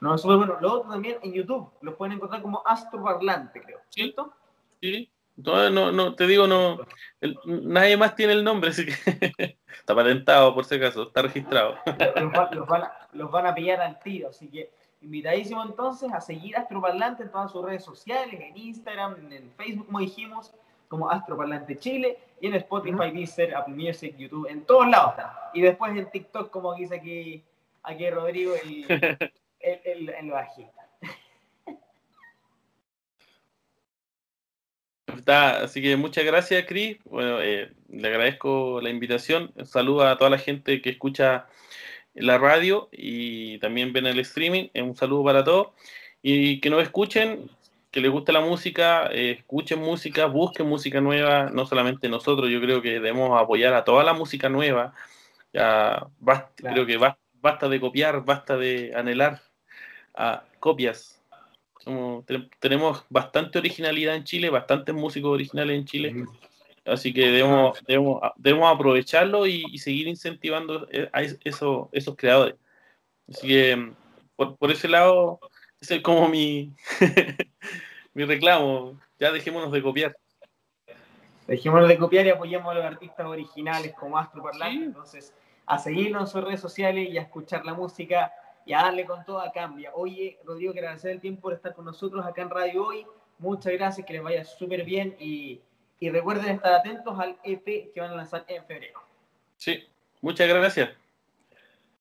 No, eso es bueno. Lo otro también en YouTube, los pueden encontrar como Astroparlante, creo. ¿Cierto? Sí, no, no, no, te digo, no, el- nadie más tiene el nombre, así que está patentado por si acaso, está registrado. Los, va- los van a, los van a pillar al tiro, así que invitadísimo entonces a seguir Astroparlante en todas sus redes sociales, en Instagram, en Facebook, como dijimos, como Astroparlante Chile, y en Spotify, Deezer, Apple Music, YouTube, en todos lados está. Y después en TikTok, como dice aquí, aquí Rodrigo, el, el, el, el bajista. Está, así que muchas gracias, Cris. Bueno, eh, le agradezco la invitación. Saludo a toda la gente que escucha la radio y también ven el streaming. Un saludo para todos. Y que nos escuchen, que les guste la música, eh, escuchen música, busquen música nueva, no solamente nosotros, yo creo que debemos apoyar a toda la música nueva. Ya Creo que basta de copiar, basta de anhelar a copias. tenemos bastante originalidad en Chile, bastantes músicos originales en Chile. Así que debemos, debemos, debemos aprovecharlo y, seguir incentivando a eso, esos creadores. Así que por, por ese lado, ese es como mi, mi reclamo. Ya dejémonos de copiar. Dejémonos de copiar y apoyemos a los artistas originales como Astro Parlante. Entonces, a seguirnos en sus redes sociales y a escuchar la música y a darle con todo a cambia. Oye, Rodrigo, quiero agradecer el tiempo por estar con nosotros acá en Radio Hoy. Muchas gracias, que les vaya súper bien y, y recuerden estar atentos al EP que van a lanzar en febrero. Sí, muchas gracias.